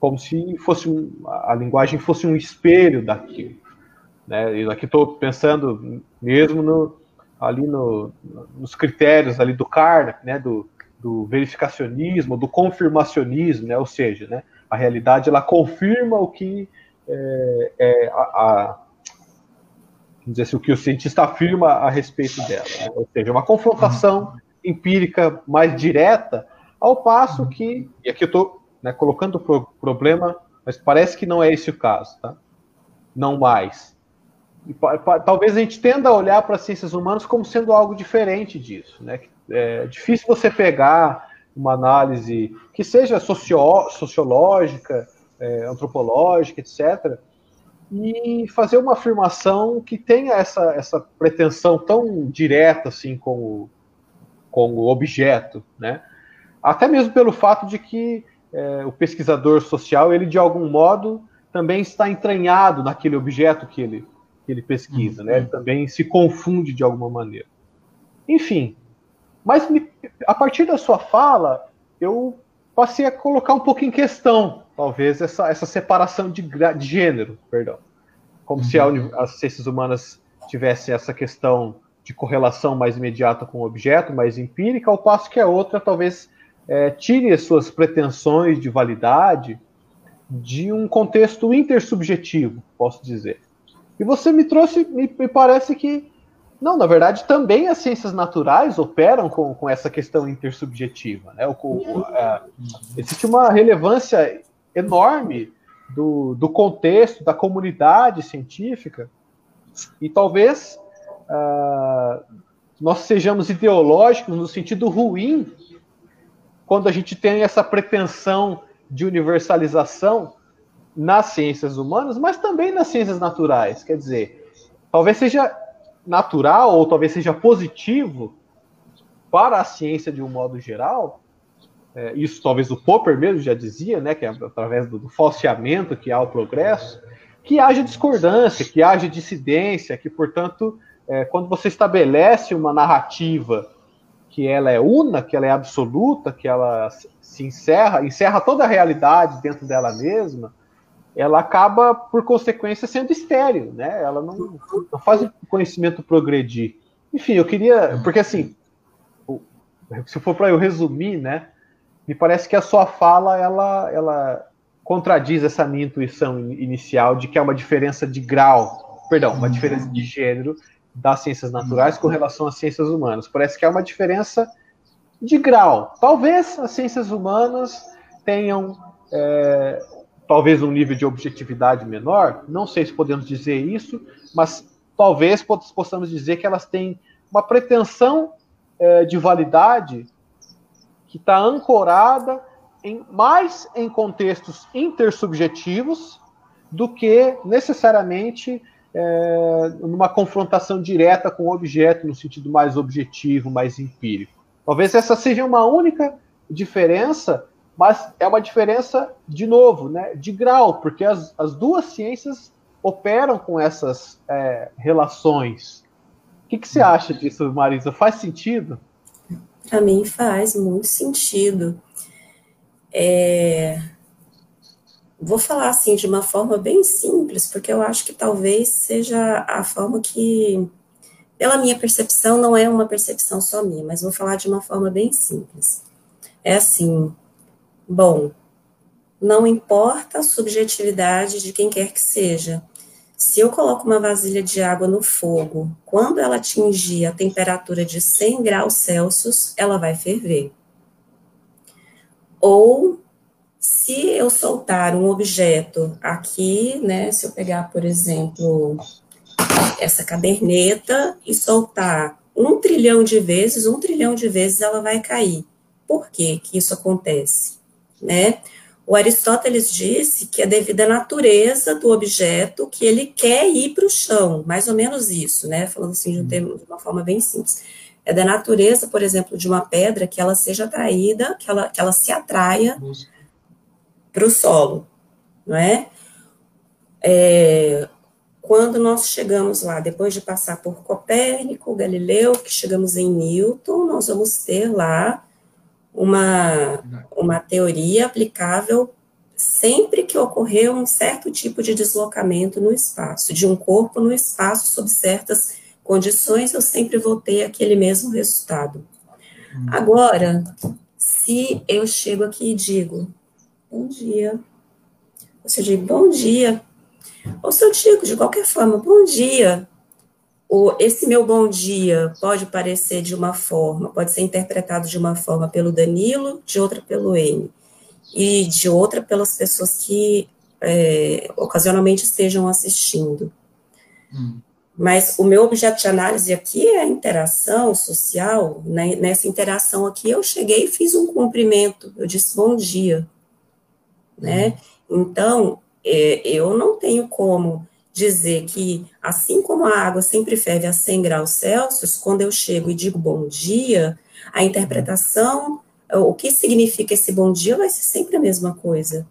Como se fosse um, a linguagem fosse um espelho daquilo, né? Aqui estou pensando mesmo no, ali no, nos critérios ali do Karnak, né? Do, do verificacionismo, do confirmacionismo, né? ou seja, né, a realidade ela confirma o que é, é a, a dizer assim, o que o cientista afirma a respeito dela, né? ou seja, uma confrontação empírica mais direta, ao passo que, e aqui eu estou né, colocando o pro problema, mas parece que não é esse o caso, tá? Não mais. E, talvez a gente tenda a olhar para as ciências humanas como sendo algo diferente disso, né? É difícil você pegar uma análise que seja socio, sociológica, é, antropológica, etc., e fazer uma afirmação que tenha essa, essa pretensão tão direta assim com o, com o objeto, né? Até mesmo pelo fato de que é, o pesquisador social, ele de algum modo também está entranhado naquele objeto que ele, que ele pesquisa, uhum. né? Ele também se confunde de alguma maneira. Enfim, mas a partir da sua fala, eu passei a colocar um pouco em questão, talvez, essa, essa separação de, de gênero, perdão. Como uhum. se a, uhum. as ciências humanas tivessem essa questão de correlação mais imediata com o objeto, mais empírica, ao passo que a outra talvez é, tire as suas pretensões de validade de um contexto intersubjetivo, posso dizer. E você me trouxe, me, me parece que não, na verdade, também as ciências naturais operam com, com essa questão intersubjetiva. Né? O, o, é, existe uma relevância enorme do, do contexto, da comunidade científica, e talvez uh, nós sejamos ideológicos no sentido ruim quando a gente tem essa pretensão de universalização nas ciências humanas, mas também nas ciências naturais. Quer dizer, talvez seja natural ou talvez seja positivo para a ciência de um modo geral. É, isso talvez o Popper mesmo já dizia, né, que é através do, do falseamento que há o progresso, que haja discordância, que haja dissidência, que, portanto, é, quando você estabelece uma narrativa que ela é una, que ela é absoluta, que ela se encerra, encerra toda a realidade dentro dela mesma, ela acaba, por consequência, sendo estéreo, né? Ela não, não faz o conhecimento progredir. Enfim, eu queria. Porque, assim, se for para eu resumir, né? Me parece que a sua fala ela, ela contradiz essa minha intuição inicial de que há uma diferença de grau, perdão, uma diferença de gênero das ciências naturais com relação às ciências humanas. Parece que há uma diferença de grau. Talvez as ciências humanas tenham é, talvez um nível de objetividade menor, não sei se podemos dizer isso, mas talvez possamos dizer que elas têm uma pretensão é, de validade que está ancorada em, mais em contextos intersubjetivos do que necessariamente é, numa confrontação direta com o objeto no sentido mais objetivo, mais empírico. Talvez essa seja uma única diferença mas é uma diferença, de novo, né, de grau, porque as, as duas ciências operam com essas é, relações. O que, que você acha disso, Marisa? Faz sentido?
Para mim faz muito sentido. É... Vou falar assim de uma forma bem simples, porque eu acho que talvez seja a forma que, pela minha percepção, não é uma percepção só minha, mas vou falar de uma forma bem simples. É assim, Bom, não importa a subjetividade de quem quer que seja. Se eu coloco uma vasilha de água no fogo, quando ela atingir a temperatura de 100 graus Celsius, ela vai ferver. Ou se eu soltar um objeto aqui, né, se eu pegar, por exemplo, essa caderneta e soltar um trilhão de vezes, um trilhão de vezes ela vai cair. Por que que isso acontece? Né? O Aristóteles disse que é devido à natureza do objeto que ele quer ir para o chão, mais ou menos isso, né? Falando assim de, um termo, de uma forma bem simples. É da natureza, por exemplo, de uma pedra que ela seja atraída, que ela, que ela se atraia para o solo, não é? é? Quando nós chegamos lá, depois de passar por Copérnico, Galileu, que chegamos em Newton, nós vamos ter lá uma, uma teoria aplicável sempre que ocorrer um certo tipo de deslocamento no espaço, de um corpo no espaço sob certas condições, eu sempre vou ter aquele mesmo resultado. Hum. Agora, se eu chego aqui e digo, bom dia, ou se eu digo, bom dia, ou se eu digo de qualquer forma, bom dia, o, esse meu bom dia pode parecer de uma forma, pode ser interpretado de uma forma pelo Danilo, de outra pelo N, e de outra pelas pessoas que é, ocasionalmente estejam assistindo. Hum. Mas o meu objeto de análise aqui é a interação social. Né? Nessa interação aqui, eu cheguei e fiz um cumprimento, eu disse bom dia. Né? Hum. Então, é, eu não tenho como dizer que, assim como a água sempre ferve a 100 graus Celsius, quando eu chego e digo bom dia, a interpretação, o que significa esse bom dia vai ser sempre a mesma coisa.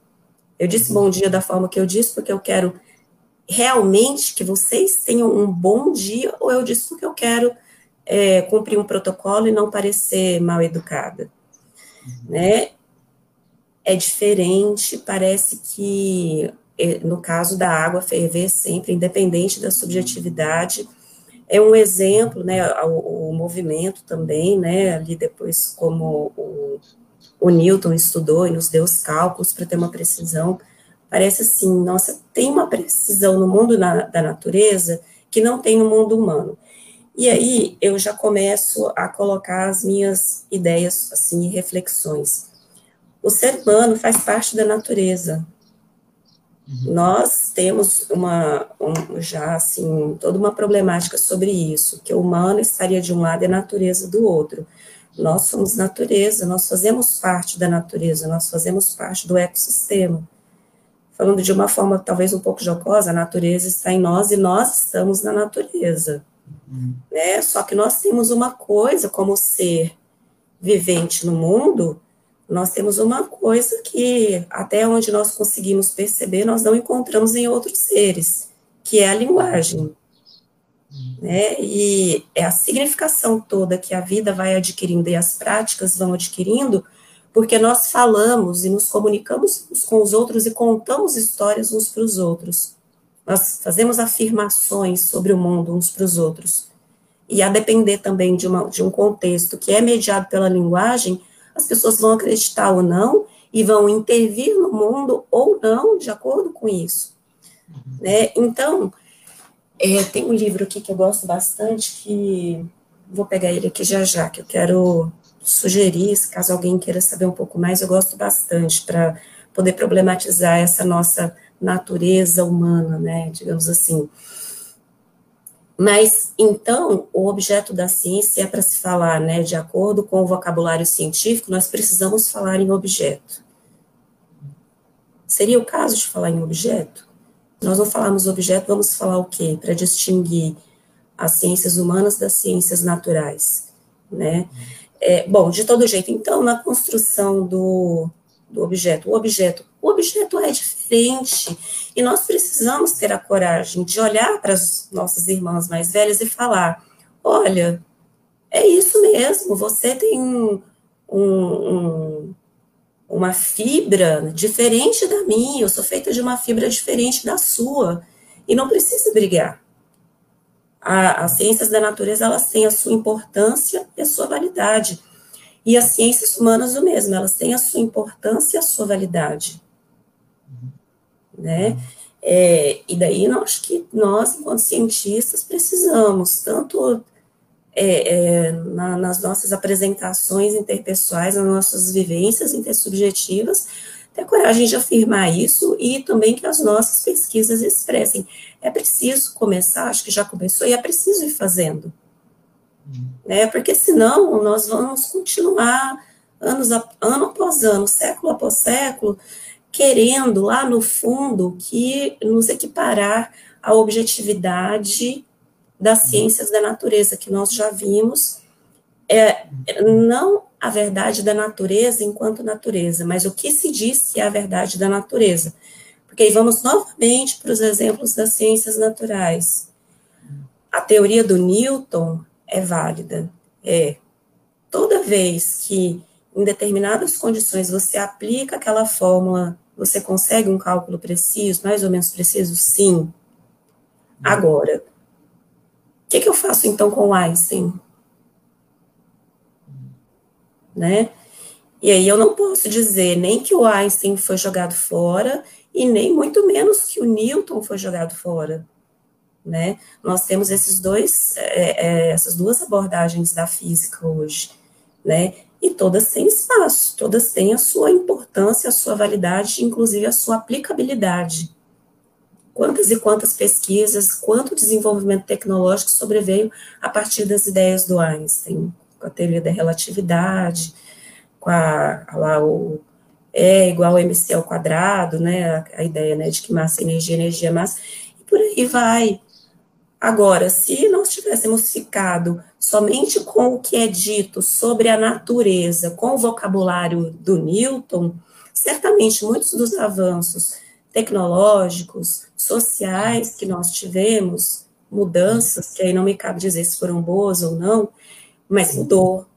Eu disse bom dia da forma que eu disse porque eu quero realmente que vocês tenham um bom dia, ou eu disse porque eu quero é, cumprir um protocolo e não parecer mal educada, né? É diferente, parece que no caso da água ferver sempre, independente da subjetividade, é um exemplo, né, o, o movimento também, né, ali depois como o, o Newton estudou e nos deu os cálculos para ter uma precisão, parece assim, nossa, tem uma precisão no mundo na, da natureza que não tem no mundo humano. E aí eu já começo a colocar as minhas ideias, assim, reflexões. O ser humano faz parte da natureza, Uhum. Nós temos uma, um, já assim, toda uma problemática sobre isso, que o humano estaria de um lado e a natureza do outro. Nós somos natureza, nós fazemos parte da natureza, nós fazemos parte do ecossistema. Falando de uma forma talvez um pouco jocosa, a natureza está em nós e nós estamos na natureza. Uhum. Né? Só que nós temos uma coisa como ser vivente no mundo, nós temos uma coisa que, até onde nós conseguimos perceber, nós não encontramos em outros seres, que é a linguagem né? E é a significação toda que a vida vai adquirindo e as práticas vão adquirindo, porque nós falamos e nos comunicamos uns com os outros e contamos histórias uns para os outros. Nós fazemos afirmações sobre o mundo uns para os outros. E a depender também de, uma, de um contexto que é mediado pela linguagem, as pessoas vão acreditar ou não e vão intervir no mundo ou não de acordo com isso. Né? Então, é, tem um livro aqui que eu gosto bastante, que vou pegar ele aqui já já, que eu quero sugerir, caso alguém queira saber um pouco mais, eu gosto bastante para poder problematizar essa nossa natureza humana, né, digamos assim. Mas, então, o objeto da ciência é para se falar, né, de acordo com o vocabulário científico, nós precisamos falar em objeto. Seria o caso de falar em objeto? Nós não falamos objeto, vamos falar o quê? Para distinguir as ciências humanas das ciências naturais, né? É, bom, de todo jeito, então, na construção do, do objeto, o objeto, o objeto é diferente e nós precisamos ter a coragem de olhar para as nossas irmãs mais velhas e falar: olha, é isso mesmo, você tem um, um, uma fibra diferente da minha, eu sou feita de uma fibra diferente da sua, e não precisa brigar. A, as ciências da natureza, elas têm a sua importância e a sua validade. E as ciências humanas o mesmo, elas têm a sua importância e a sua validade. Né? É, e daí, eu acho que nós, enquanto cientistas, precisamos tanto é, é, na, nas nossas apresentações interpessoais, nas nossas vivências intersubjetivas, ter coragem de afirmar isso e também que as nossas pesquisas expressem. É preciso começar, acho que já começou, e é preciso ir fazendo. Né? Porque senão nós vamos continuar anos a, ano após ano, século após século, querendo lá no fundo que nos equiparar à objetividade das ciências da natureza, que nós já vimos, é não a verdade da natureza enquanto natureza, mas o que se diz que é a verdade da natureza. Porque aí vamos novamente para os exemplos das ciências naturais. A teoria do Newton é válida. É toda vez que em determinadas condições você aplica aquela fórmula, você consegue um cálculo preciso, mais ou menos preciso? Sim. Agora, que, que eu faço então com o Einstein? Né? E aí eu não posso dizer nem que o Einstein foi jogado fora e nem muito menos que o Newton foi jogado fora. Né? Nós temos esses dois, é, é, essas duas abordagens da física hoje, né? E todas têm espaço, todas têm a sua importância, a sua validade, inclusive a sua aplicabilidade quantas e quantas pesquisas, quanto desenvolvimento tecnológico sobreveio a partir das ideias do Einstein, com a teoria da relatividade, com a, lá o E igual a mc ao quadrado, né, a, a ideia, né, de que massa energia, energia massa, e por aí vai. Agora, se nós tivéssemos ficado somente com o que é dito sobre a natureza, com o vocabulário do Newton, certamente muitos dos avanços tecnológicos, sociais que nós tivemos, mudanças, que aí não me cabe dizer se foram boas ou não, mas mudou.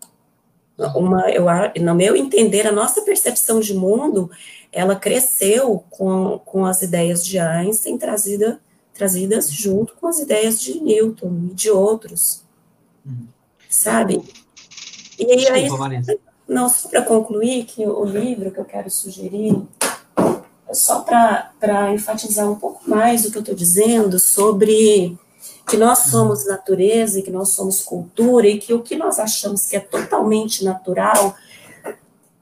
Uma, eu, no meu entender, a nossa percepção de mundo, ela cresceu com, com as ideias de Einstein trazida, trazidas junto com as ideias de Newton e de outros, uhum. sabe? E aí, não, só para concluir, que o livro que eu quero sugerir só para enfatizar um pouco mais o que eu estou dizendo sobre que nós somos natureza e que nós somos cultura e que o que nós achamos que é totalmente natural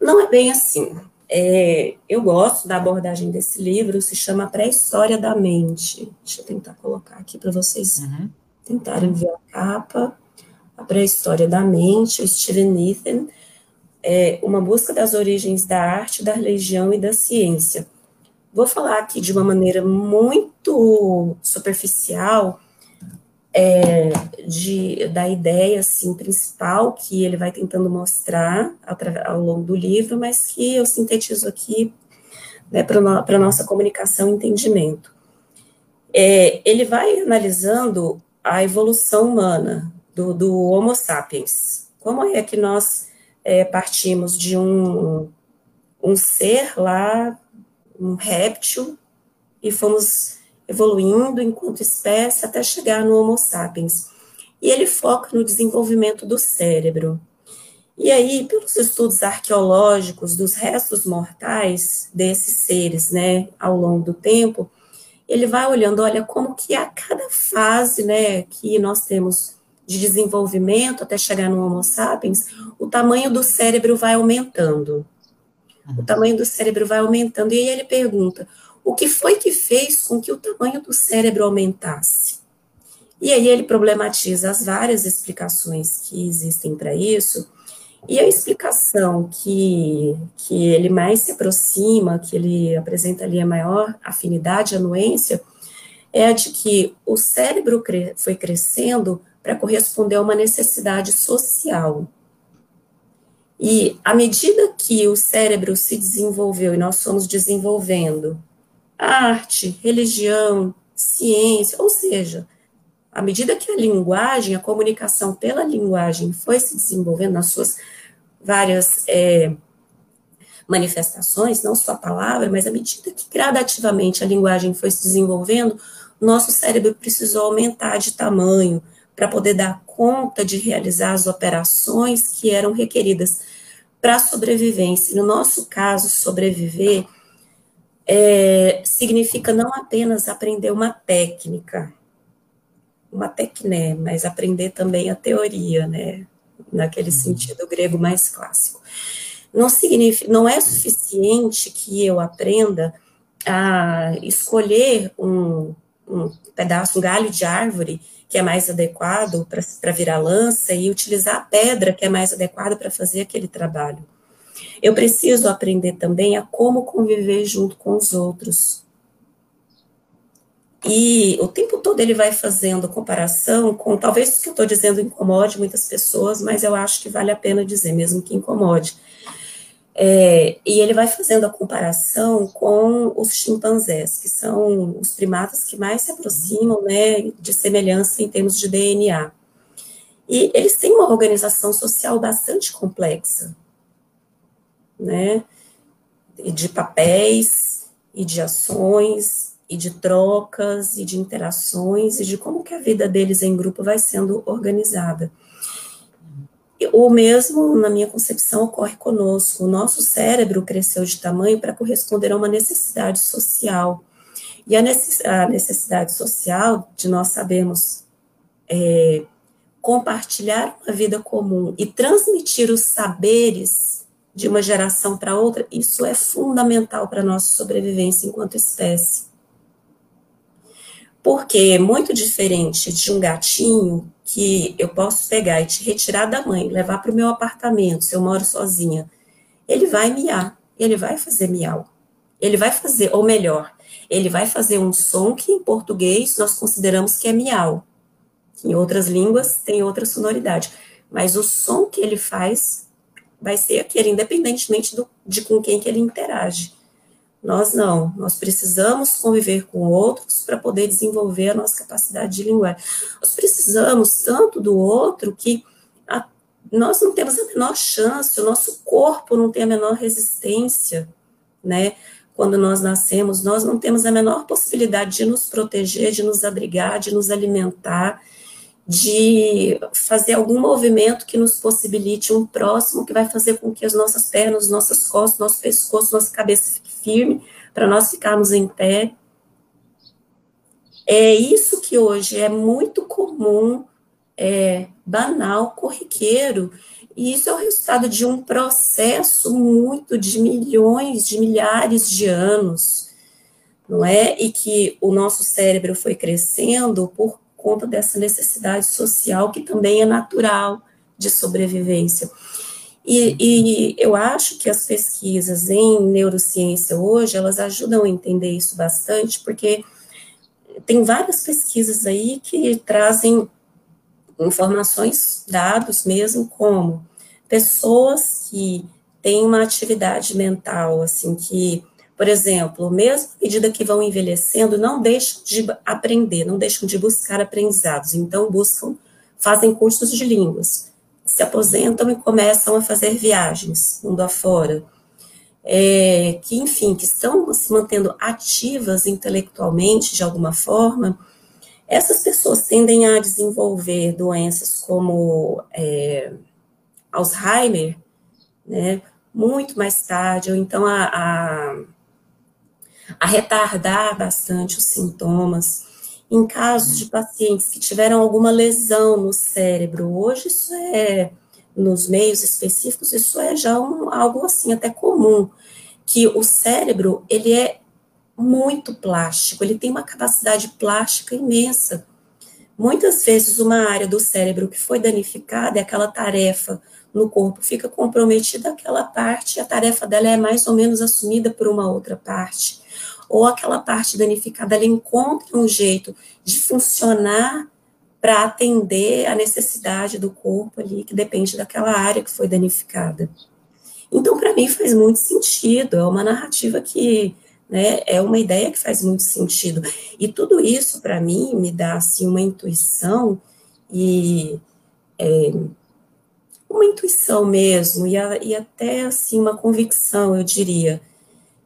não é bem assim. É, eu gosto da abordagem desse livro, se chama Pré-História da Mente. Deixa eu tentar colocar aqui para vocês uhum. tentarem ver a capa. A Pré-História da Mente, o Steven Nathan, é, Uma Busca das Origens da Arte, da Religião e da Ciência. Vou falar aqui de uma maneira muito superficial, é, de, da ideia assim, principal que ele vai tentando mostrar ao, longo do livro, mas que eu sintetizo aqui né, para a nossa comunicação e entendimento. É, ele vai analisando a evolução humana do, do Homo sapiens. Como é que nós é, partimos de um, um ser lá, um réptil, e fomos evoluindo enquanto espécie até chegar no Homo sapiens. E ele foca no desenvolvimento do cérebro. E aí, pelos estudos arqueológicos dos restos mortais desses seres, né, ao longo do tempo, ele vai olhando, olha, como que a cada fase, né, que nós temos de desenvolvimento até chegar no Homo sapiens, o tamanho do cérebro vai aumentando. O uhum. tamanho do cérebro vai aumentando. E aí ele pergunta: o que foi que fez com que o tamanho do cérebro aumentasse? E aí ele problematiza as várias explicações que existem para isso, e a explicação que, que ele mais se aproxima, que ele apresenta ali a maior afinidade, anuência, é a de que o cérebro cre foi crescendo para corresponder a uma necessidade social. E à medida que o cérebro se desenvolveu e nós fomos desenvolvendo arte, religião, ciência, ou seja, à medida que a linguagem, a comunicação pela linguagem foi se desenvolvendo nas suas várias é, manifestações, não só a palavra, mas à medida que gradativamente a linguagem foi se desenvolvendo, nosso cérebro precisou aumentar de tamanho para poder dar conta de realizar as operações que eram requeridas para a sobrevivência. No nosso caso, sobreviver é, significa não apenas aprender uma técnica, uma tecné, mas aprender também a teoria, né? Naquele uhum. sentido grego mais clássico. Não significa, não é suficiente que eu aprenda a escolher um, um pedaço, um galho de árvore que é mais adequado para virar lança e utilizar a pedra que é mais adequada para fazer aquele trabalho. Eu preciso aprender também a como conviver junto com os outros. E o tempo todo ele vai fazendo comparação com, talvez o que eu estou dizendo incomode muitas pessoas, mas eu acho que vale a pena dizer, mesmo que incomode. É, e ele vai fazendo a comparação com os chimpanzés, que são os primatas que mais se aproximam né, de semelhança em termos de DNA. E eles têm uma organização social bastante complexa né? E de papéis, e de ações, e de trocas, e de interações, e de como que a vida deles em grupo vai sendo organizada. O mesmo, na minha concepção, ocorre conosco. O nosso cérebro cresceu de tamanho para corresponder a uma necessidade social. E a necessidade social de nós sabermos é, compartilhar uma vida comum e transmitir os saberes de uma geração para outra, isso é fundamental para a nossa sobrevivência enquanto espécie. Porque é muito diferente de um gatinho que eu posso pegar e te retirar da mãe, levar para o meu apartamento, se eu moro sozinha. Ele vai miar, ele vai fazer miau. Ele vai fazer, ou melhor, ele vai fazer um som que em português nós consideramos que é miau. Em outras línguas tem outra sonoridade. Mas o som que ele faz vai ser aquele, independentemente do, de com quem que ele interage. Nós não, nós precisamos conviver com outros para poder desenvolver a nossa capacidade de linguagem. Nós precisamos tanto do outro que a, nós não temos a menor chance, o nosso corpo não tem a menor resistência, né? Quando nós nascemos, nós não temos a menor possibilidade de nos proteger, de nos abrigar, de nos alimentar, de fazer algum movimento que nos possibilite um próximo que vai fazer com que as nossas pernas, nossas costas, nosso pescoço, nossa cabeça fique firme para nós ficarmos em pé. É isso que hoje é muito comum, é banal, corriqueiro, e isso é o resultado de um processo muito de milhões, de milhares de anos, não é? E que o nosso cérebro foi crescendo por conta dessa necessidade social que também é natural de sobrevivência. E, e, eu acho que as pesquisas em neurociência hoje, elas ajudam a entender isso bastante, porque tem várias pesquisas aí que trazem informações, dados mesmo, como pessoas que têm uma atividade mental, assim, que, por exemplo, mesmo à medida que vão envelhecendo, não deixam de aprender, não deixam de buscar aprendizados, então buscam, fazem cursos de línguas, se aposentam e começam a fazer viagens, mundo afora, é, que, enfim, que estão se mantendo ativas intelectualmente de alguma forma, essas pessoas tendem a desenvolver doenças como é, Alzheimer, né, muito mais tarde, ou então a, a, a retardar bastante os sintomas. Em casos de pacientes que tiveram alguma lesão no cérebro, hoje isso é, nos meios específicos, isso é já um, algo assim até comum, que o cérebro, ele é muito plástico, ele tem uma capacidade plástica imensa. Muitas vezes uma área do cérebro que foi danificada aquela tarefa no corpo fica comprometida aquela parte, a tarefa dela é mais ou menos assumida por uma outra parte ou aquela parte danificada, ela encontra um jeito de funcionar para atender a necessidade do corpo ali, que depende daquela área que foi danificada. Então, para mim, faz muito sentido, é uma narrativa que né, é uma ideia que faz muito sentido. E tudo isso, para mim, me dá assim, uma intuição e é, uma intuição mesmo, e, a, e até assim, uma convicção, eu diria,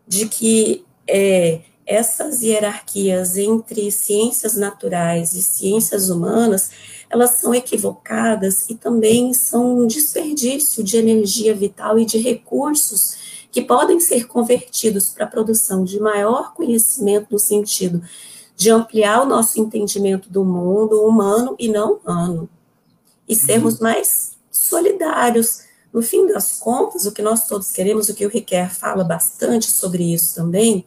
de que é, essas hierarquias entre ciências naturais e ciências humanas, elas são equivocadas e também são um desperdício de energia vital e de recursos que podem ser convertidos para a produção de maior conhecimento no sentido de ampliar o nosso entendimento do mundo humano e não humano, e uhum. sermos mais solidários. No fim das contas, o que nós todos queremos, o que o Riquet fala bastante sobre isso também,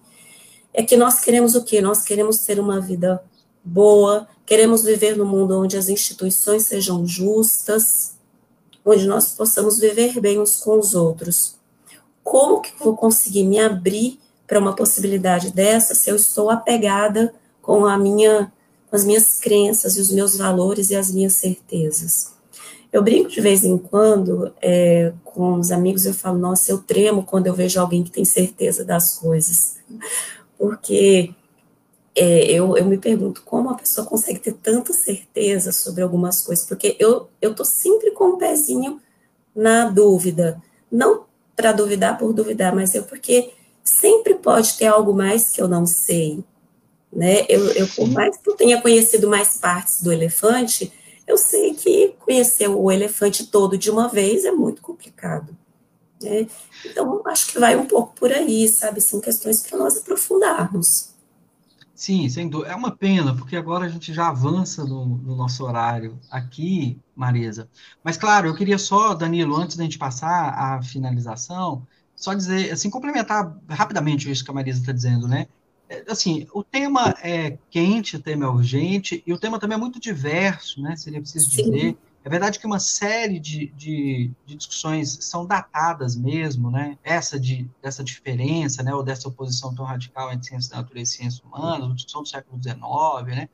é que nós queremos o quê? Nós queremos ter uma vida boa, queremos viver num mundo onde as instituições sejam justas, onde nós possamos viver bem uns com os outros. Como que eu vou conseguir me abrir para uma possibilidade dessa se eu estou apegada com a minha com as minhas crenças e os meus valores e as minhas certezas? Eu brinco de vez em quando é, com os amigos, eu falo, nossa, eu tremo quando eu vejo alguém que tem certeza das coisas porque é, eu, eu me pergunto como a pessoa consegue ter tanta certeza sobre algumas coisas, porque eu estou sempre com o um pezinho na dúvida, não para duvidar por duvidar, mas eu porque sempre pode ter algo mais que eu não sei, né? Eu, eu por mais que eu tenha conhecido mais partes do elefante, eu sei que conhecer o elefante todo de uma vez é muito complicado. Né? Então, acho que vai um pouco por aí, sabe? São questões para nós aprofundarmos.
Sim, sem dúvida. É uma pena, porque agora a gente já avança no, no, nosso horário aqui, Marisa. Mas, claro, eu queria só, Danilo, antes da gente passar à finalização, só dizer, assim, complementar rapidamente isso que a Marisa está dizendo, né? É, assim, o tema é quente, o tema é urgente, e o tema também é muito diverso, né? Seria preciso Sim. dizer. É verdade que uma série de, de, de, discussões são datadas mesmo, né? Essa de, dessa diferença, né? Ou dessa oposição tão radical entre ciência da natureza e ciência humana, discussão do século XIX, né?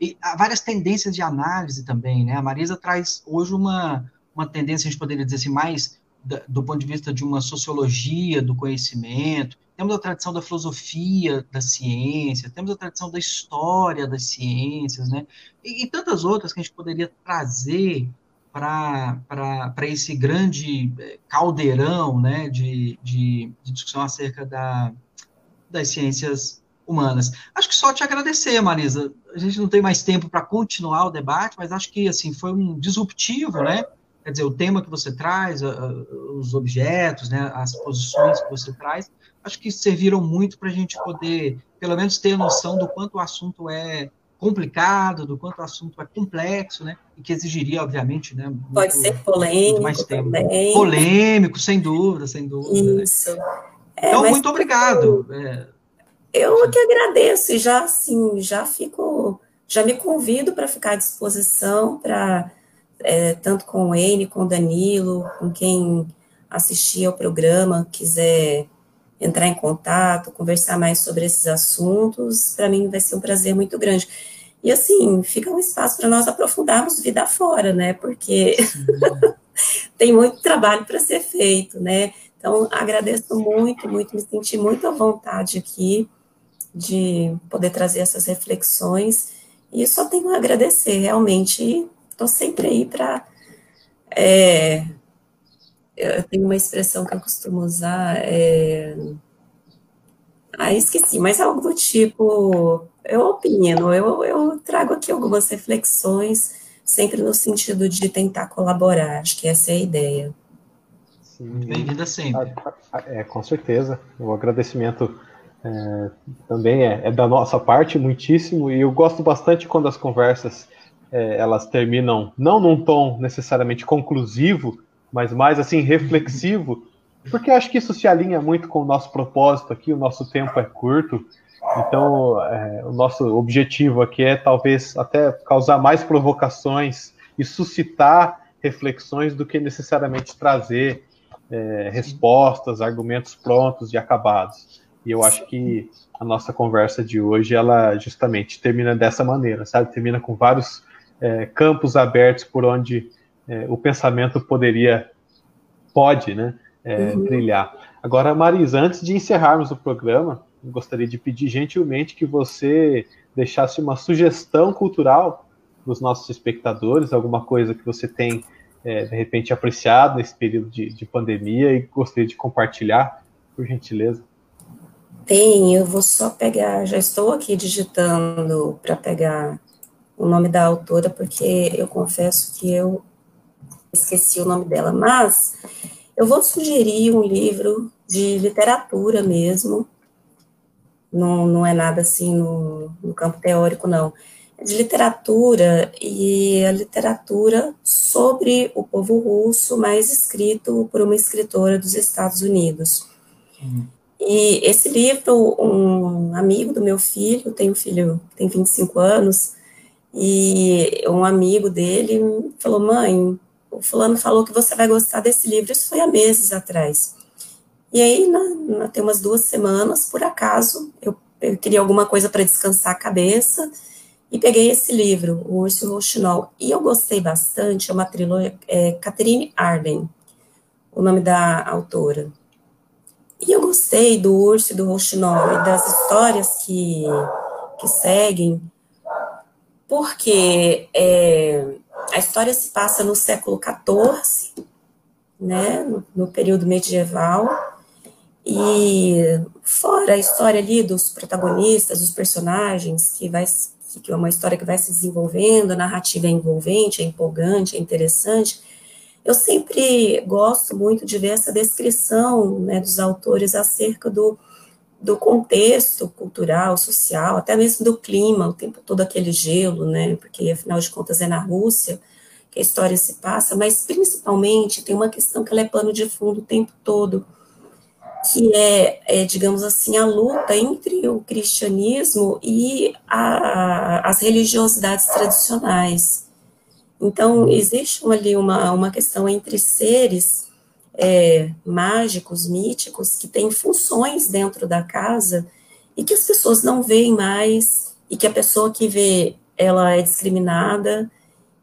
E há várias tendências de análise também, né? A Marisa traz hoje uma, uma tendência, a gente poderia dizer assim, mais do ponto de vista de uma sociologia do conhecimento, temos a tradição da filosofia da ciência, temos a tradição da história das ciências, né? E, e tantas outras que a gente poderia trazer para esse grande eh, caldeirão né, de, de, de discussão acerca da, das ciências humanas. Acho que só te agradecer, Marisa. A gente não tem mais tempo para continuar o debate, mas acho que assim foi um disruptivo, né? Quer dizer, o tema que você traz, os objetos, né, as posições que você traz, acho que serviram muito para a gente poder, pelo menos, ter noção do quanto o assunto é complicado, do quanto o assunto é complexo, né? E que exigiria, obviamente, né? Muito,
Pode ser polêmico mais tempo. também.
Polêmico, sem dúvida, sem dúvida.
Né? Isso. Né?
É, então, muito obrigado. É,
eu que agradeço e já, assim, já fico já me convido para ficar à disposição para é, tanto com o Ene, com o Danilo, com quem assistir ao programa, quiser entrar em contato, conversar mais sobre esses assuntos, para mim vai ser um prazer muito grande. E assim, fica um espaço para nós aprofundarmos vida fora, né? Porque tem muito trabalho para ser feito, né? Então, agradeço muito, muito, me senti muito à vontade aqui de poder trazer essas reflexões. E só tenho a agradecer, realmente. Estou sempre aí para. É, eu tenho uma expressão que eu costumo usar. É, ah, esqueci, mas algo do tipo. Eu opino, eu, eu trago aqui algumas reflexões, sempre no sentido de tentar colaborar. Acho que essa é a ideia.
Bem-vinda sempre.
É, com certeza. O agradecimento é, também é, é, da nossa parte, muitíssimo, e eu gosto bastante quando as conversas é, elas terminam não num tom necessariamente conclusivo, mas mais assim reflexivo, porque acho que isso se alinha muito com o nosso propósito aqui, o nosso tempo é curto, então é, o nosso objetivo aqui é talvez até causar mais provocações e suscitar reflexões do que necessariamente trazer é, respostas, argumentos prontos e acabados. E eu acho que a nossa conversa de hoje, ela justamente termina dessa maneira, sabe? Termina com vários é, campos abertos por onde é, o pensamento poderia, pode, né, é, uhum. brilhar. Agora, Marisa, antes de encerrarmos o programa, gostaria de pedir gentilmente que você deixasse uma sugestão cultural para os nossos espectadores, alguma coisa que você tem, é, de repente, apreciado nesse período de, de pandemia e gostaria de compartilhar, por gentileza.
Tem, eu vou só pegar, já estou aqui digitando para pegar o nome da autora, porque eu confesso que eu esqueci o nome dela, mas eu vou sugerir um livro de literatura mesmo, não, não é nada assim no, no campo teórico, não. É de literatura, e a literatura sobre o povo russo, mas escrito por uma escritora dos Estados Unidos. Uhum. E esse livro, um amigo do meu filho, tem um filho que tem 25 anos, e um amigo dele falou: Mãe, o fulano falou que você vai gostar desse livro. Isso foi há meses atrás. E aí, na, tem umas duas semanas, por acaso, eu, eu queria alguma coisa para descansar a cabeça e peguei esse livro, O Urso Rouxinol. E eu gostei bastante, é uma trilogia, é Catherine Arden, o nome da autora. E eu gostei do urso e do rouxinol e das histórias que, que seguem, porque é, a história se passa no século XIV, né, no, no, período medieval, e fora a história ali dos protagonistas, dos personagens, que vai que é uma história que vai se desenvolvendo, a narrativa é envolvente, é empolgante, é interessante, eu sempre gosto muito de ver essa descrição né, dos autores acerca do, do contexto cultural, social, até mesmo do clima, o tempo todo aquele gelo, né, porque afinal de contas é na Rússia que a história se passa, mas principalmente tem uma questão que ela é pano de fundo o tempo todo, que é, é digamos assim, a luta entre o cristianismo e a, as religiosidades tradicionais. Então, existe ali uma, uma questão entre seres é, mágicos, míticos, que têm funções dentro da casa e que as pessoas não veem mais, e que a pessoa que vê, ela é discriminada,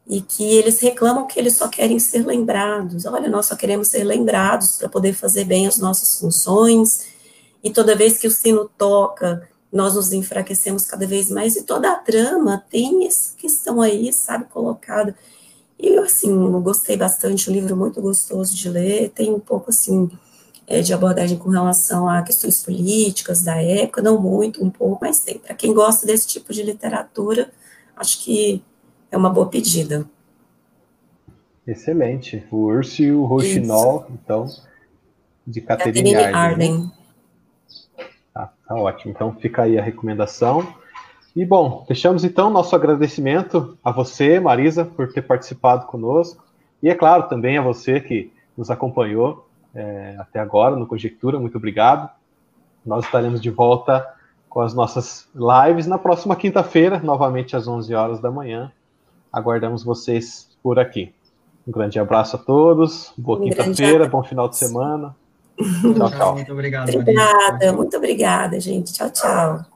e que eles reclamam que eles só querem ser lembrados. Olha, nós só queremos ser lembrados para poder fazer bem as nossas funções, e toda vez que o sino toca, nós nos enfraquecemos cada vez mais, e toda a trama tem essa questão aí, sabe, colocada. E eu, assim, gostei bastante, um livro muito gostoso de ler, tem um pouco, assim, é, de abordagem com relação a questões políticas da época, não muito, um pouco, mas tem. Para quem gosta desse tipo de literatura, acho que é uma boa pedida.
Excelente. O Urso e o Rochinol, então, de Catherine, Arden. Arden. Tá, tá ótimo. Então fica aí a recomendação. E bom, fechamos então nosso agradecimento a você, Marisa, por ter participado conosco. E é claro, também a você que nos acompanhou é, até agora no Conjectura, muito obrigado. Nós estaremos de volta com as nossas lives na próxima quinta-feira, novamente às 11 horas da manhã. Aguardamos vocês por aqui. Um grande abraço a todos, boa um quinta-feira, bom final de semana.
Tchau, tchau. Muito obrigado.
Obrigada, muito obrigada, gente. Tchau, tchau.